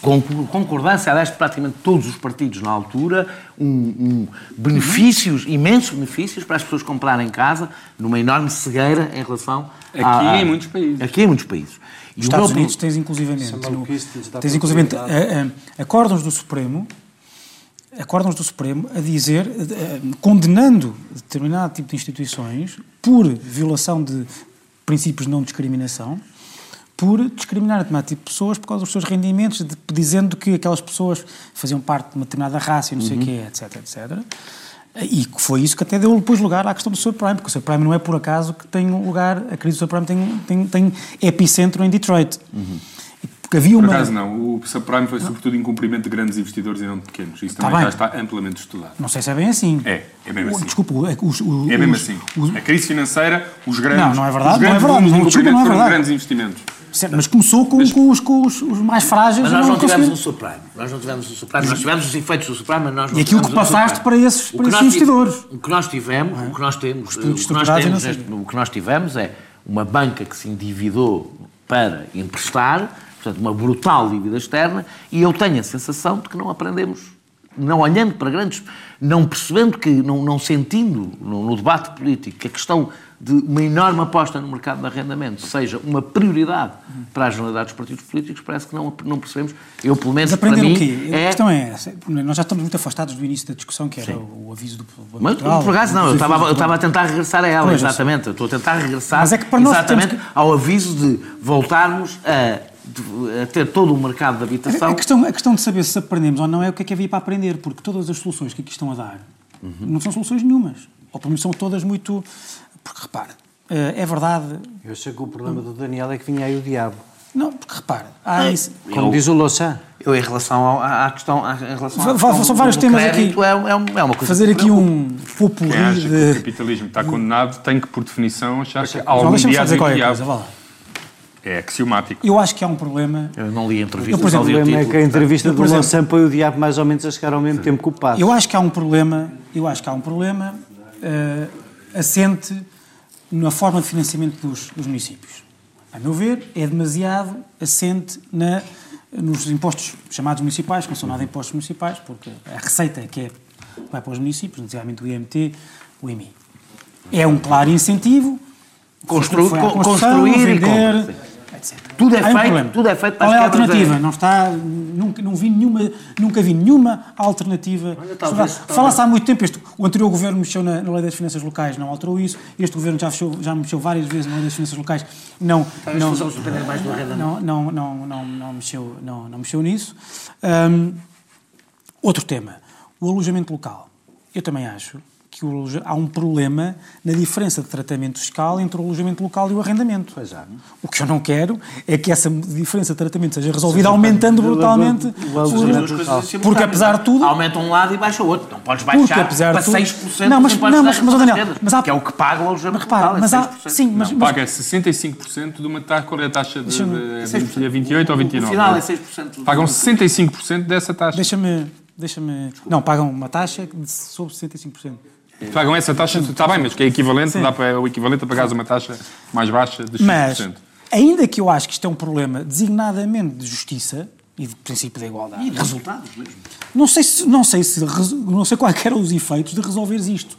com concordância, aliás, de praticamente todos os partidos na altura, um, um benefícios, imensos benefícios para as pessoas comprarem casa, numa enorme cegueira em relação Aqui a, em muitos países. Aqui em muitos países. Os Estados Unidos tens inclusivamente, no, tens inclusivamente a, a, acórdãos do Supremo acórdãos do Supremo a dizer, condenando determinado tipo de instituições por violação de princípios de não discriminação, por discriminar determinado tipo de pessoas por causa dos seus rendimentos, de, dizendo que aquelas pessoas faziam parte de uma determinada raça e não sei o uhum. quê, etc, etc. E foi isso que até deu depois lugar à questão do subprime, porque o subprime não é por acaso que tem lugar, a crise do subprime tem, tem, tem epicentro em Detroit. Uhum. Porque havia uma... Por acaso não, o subprime foi sobretudo em cumprimento de grandes investidores e não de pequenos. Isso também já está amplamente estudado. Não sei se é bem assim. É, é mesmo assim. Desculpa, os, os, é mesmo assim. Os... A crise financeira, os grandes... Não, não é verdade, não é verdade. Não, desculpa, não é verdade. grandes investimentos. Certo, mas começou com, mas, com, os, com os, os, mais frágeis. Mas nós não, não tivemos o um subprime. Nós não tivemos o um subprime. Nós tivemos os efeitos do subprime, mas nós não E aquilo que passaste para esses, para esses investidores. O que nós tivemos, é? o que nós temos, o que nós, temos o que nós tivemos é uma banca que se endividou para emprestar, portanto, uma brutal dívida externa, e eu tenho a sensação de que não aprendemos, não olhando para grandes, não percebendo que, não, não sentindo no, no debate político que a questão de uma enorme aposta no mercado de arrendamento seja uma prioridade para a generalidade dos partidos políticos, parece que não, não percebemos. Eu, pelo menos, Mas aprender para mim, o quê? É... A questão é essa. Nós já estamos muito afastados do início da discussão, que era Sim. o aviso do Mas, por acaso, não. Eu estava, eu estava a tentar regressar a ela, pois, exatamente. Eu estou a tentar regressar Mas é que para nós exatamente que... ao aviso de voltarmos a a ter todo o mercado de habitação. A questão, a questão de saber se aprendemos ou não é o que é que havia para aprender, porque todas as soluções que aqui estão a dar uhum. não são soluções nenhumas. Ou pelo menos são todas muito. Porque repara, eh, é verdade. Eu sei que o problema do Daniel é que vinha aí o diabo. Não, porque repara, há isso, como eu, diz o Louçã. Eu, em relação ao, à questão. Em relação à questão são vários temas aqui. É, é, uma coisa fazer aqui um populi de. Que o capitalismo está condenado tem que, por definição, achar que há algum dia dizer qualquer coisa, vá lá. É axiomático. Eu acho que há um problema. Eu não li a entrevista. Eu, por exemplo, o problema é que a entrevista do Louçã põe o diabo mais ou menos a chegar ao mesmo Sim. tempo que o passo. Eu acho que há um problema. Eu acho que há um problema uh, assente na forma de financiamento dos, dos, municípios. A meu ver, é demasiado assente na, nos impostos chamados municipais, que não são nada impostos municipais, porque a receita que é, vai para os municípios, necessariamente o IMT, o IMI. É um claro incentivo. Constru, construir vender, e etc. Tudo é, feito, um tudo é feito para Qual é a alternativa? Não está, nunca, não vi nenhuma, nunca vi nenhuma alternativa. Fala-se há muito tempo, este, o anterior governo mexeu na, na, lei das finanças locais, não alterou isso, este governo já, fechou, já mexeu várias vezes na lei das finanças locais, não, não, não, não, não, não, não, mexeu, não, não mexeu nisso. Um, outro tema, o alojamento local. Eu também acho que o, há um problema na diferença de tratamento fiscal entre o alojamento local e o arrendamento. Pois é. O que eu não quero é que essa diferença de tratamento seja resolvida aumentando brutalmente o alojamento local. Porque apesar de tudo... Aumenta um lado e baixa o outro. Não podes baixar apesar para tudo, 6% não, mas, não, mas, mas, Daniel, mas há, que é o que paga o alojamento repara, local. É mas há, sim, mas, não, paga 65% de uma taxa, qual é a taxa de, de, de 28 ou 29? No final é 6%. Pagam 65% dessa taxa. Deixa-me... Deixa-me... Não, pagam uma taxa de sobre 65%. Pagam essa taxa, está bem, mas que é equivalente, Sim. dá para, o equivalente a pagares uma taxa mais baixa de 5%. Mas, ainda que eu acho que isto é um problema designadamente de justiça e de princípio da igualdade. E de resultados mesmo. Não sei, se, não sei, se, não sei quais eram os efeitos de resolveres isto.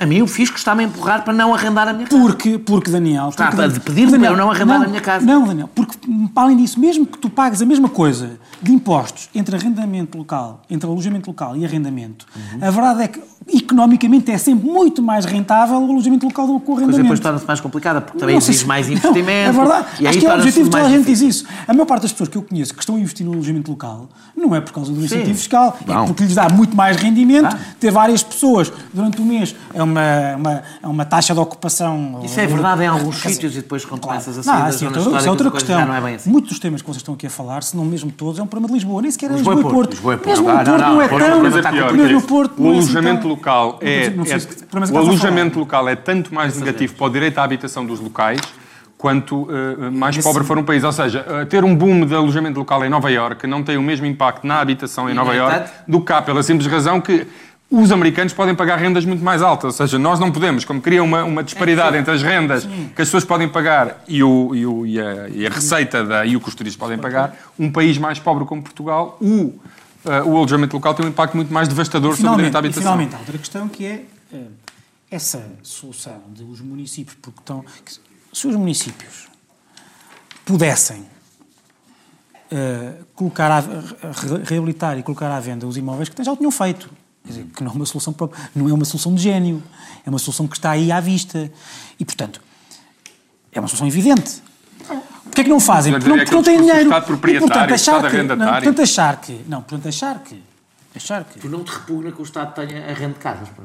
A mim o fisco está-me a empurrar para não arrendar a minha casa. Porque, porque Daniel... Está porque, a pedir-me para eu não arrendar a minha casa. Não, Daniel, porque para além disso, mesmo que tu pagues a mesma coisa de impostos entre arrendamento local, entre alojamento local e arrendamento, Uhum. a verdade é que economicamente é sempre muito mais rentável o alojamento local do que o Pois arrendamento. depois torna-se mais complicada, porque também Não exige se- mais não, investimento. é verdade. E aí Acho que é o objetivo de toda a gente diz difícil. isso. A maior parte das pessoas que eu conheço que estão a investir no alojamento local não é por causa do incentivo Sim. fiscal, Não. é porque lhes dá muito mais rendimento Ah. ter várias pessoas durante o mês. É uma, uma, é uma taxa de ocupação. Isso é verdade em alguns dizer, sítios e depois quando começas a Não, sair das assim, zonas então, isso é outra questão. não é bem assim. Muitos dos temas que vocês estão aqui a falar, se não mesmo todos, é um problema de Lisboa. Nem sequer é Lisboa Lisboa, e Porto. Lisboa e Porto. Mesmo Ah, o não, Porto não, não, é tão... é é mesmo o Porto o não é assim alojamento local é, Não é- menos o alojamento local é tanto mais negativo para o direito à habitação dos locais quanto eh, mais Esse- pobre for um país. Ou seja, eh, ter um boom de alojamento local em Nova Iorque não tem o mesmo impacto na habitação em E, Nova no Iorque do que cá, pela simples razão que os americanos podem pagar rendas muito mais altas. Ou seja, nós não podemos, como cria uma, uma disparidade entre as rendas que as pessoas podem pagar e, o, e, o- e a, e a receita da, e o que os turistas podem pagar, um país mais pobre como Portugal, o, eh, o alojamento local tem um impacto muito mais devastador sobre o direito à e habitação. finalmente, há outra questão que é eh, essa solução de os municípios, porque estão, se os municípios pudessem eh, colocar a, re- reabilitar e colocar à venda os imóveis que já o tinham feito. Quer dizer, que não é uma solução própria, não é uma solução de gênio, é uma solução que está aí à vista. E, portanto, é uma solução evidente. Porquê é que não fazem? Porque não, dizer, porque não têm dinheiro. Estado proprietário, e, portanto, achar Estado que, não, portanto, achar que... Não, portanto, achar que... Achar que... Tu não te repugna que o Estado tenha arrendo de casas, para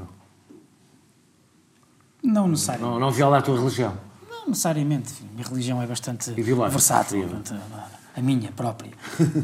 Não necessariamente. não, não viola a tua religião. Não necessariamente. Enfim, minha religião é bastante versátil. A minha própria,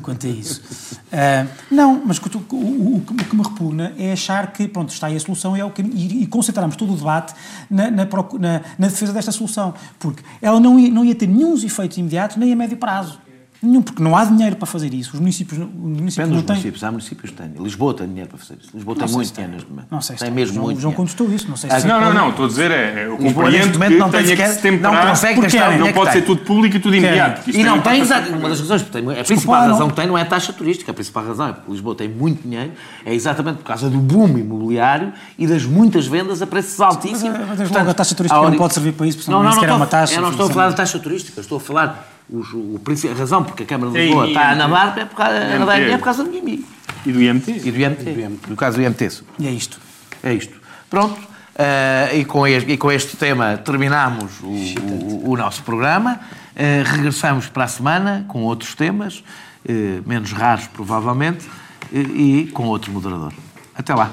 quanto a isso. Ah, não, mas o, o- o- o que me repugna é achar que, pronto, está aí a solução e, é o caminho, e, e concentrarmos todo o debate na, na, na- na defesa desta solução. Porque ela não ia, não ia ter nenhum efeitos imediatos nem a médio prazo. Nenhum, porque não há dinheiro para fazer isso. Os municípios, não- os municípios Depende não dos têm. municípios. Há municípios que têm. Lisboa tem dinheiro para fazer isso. Lisboa Não tem muito dinheiro neste momento. Não sei se tem mesmo João- muito João contestou isso, não sei se Ah. Não, não, não, estou a dizer, é, eu Lisboa, neste compreendo que não tem tenha que sequer- se temperar, não consegue porque gastar o não pode ser tudo público e tudo imediato. E tem não tem, exato, uma das razões, a principal razão não- que tem não é a taxa turística, a principal razão é porque Lisboa tem muito dinheiro, é exatamente por causa do boom imobiliário e das muitas vendas a preços altíssimos. mas desde logo a taxa turística não pode servir para isso, porque não, não, é estou- uma taxa, Eu não estou a falar de taxa turística, estou a falar os- o, a razão porque a Câmara de É Lisboa está na barca é por causa, é IMT. por causa do IMI. E do IMT? E do IMT. No caso do IMT. E é isto. É isto. Pronto. eh, e, com este, e com este tema terminamos o, o- o nosso programa. Eh, regressamos para a semana com outros temas, eh, menos raros provavelmente, e com outro moderador. Até lá.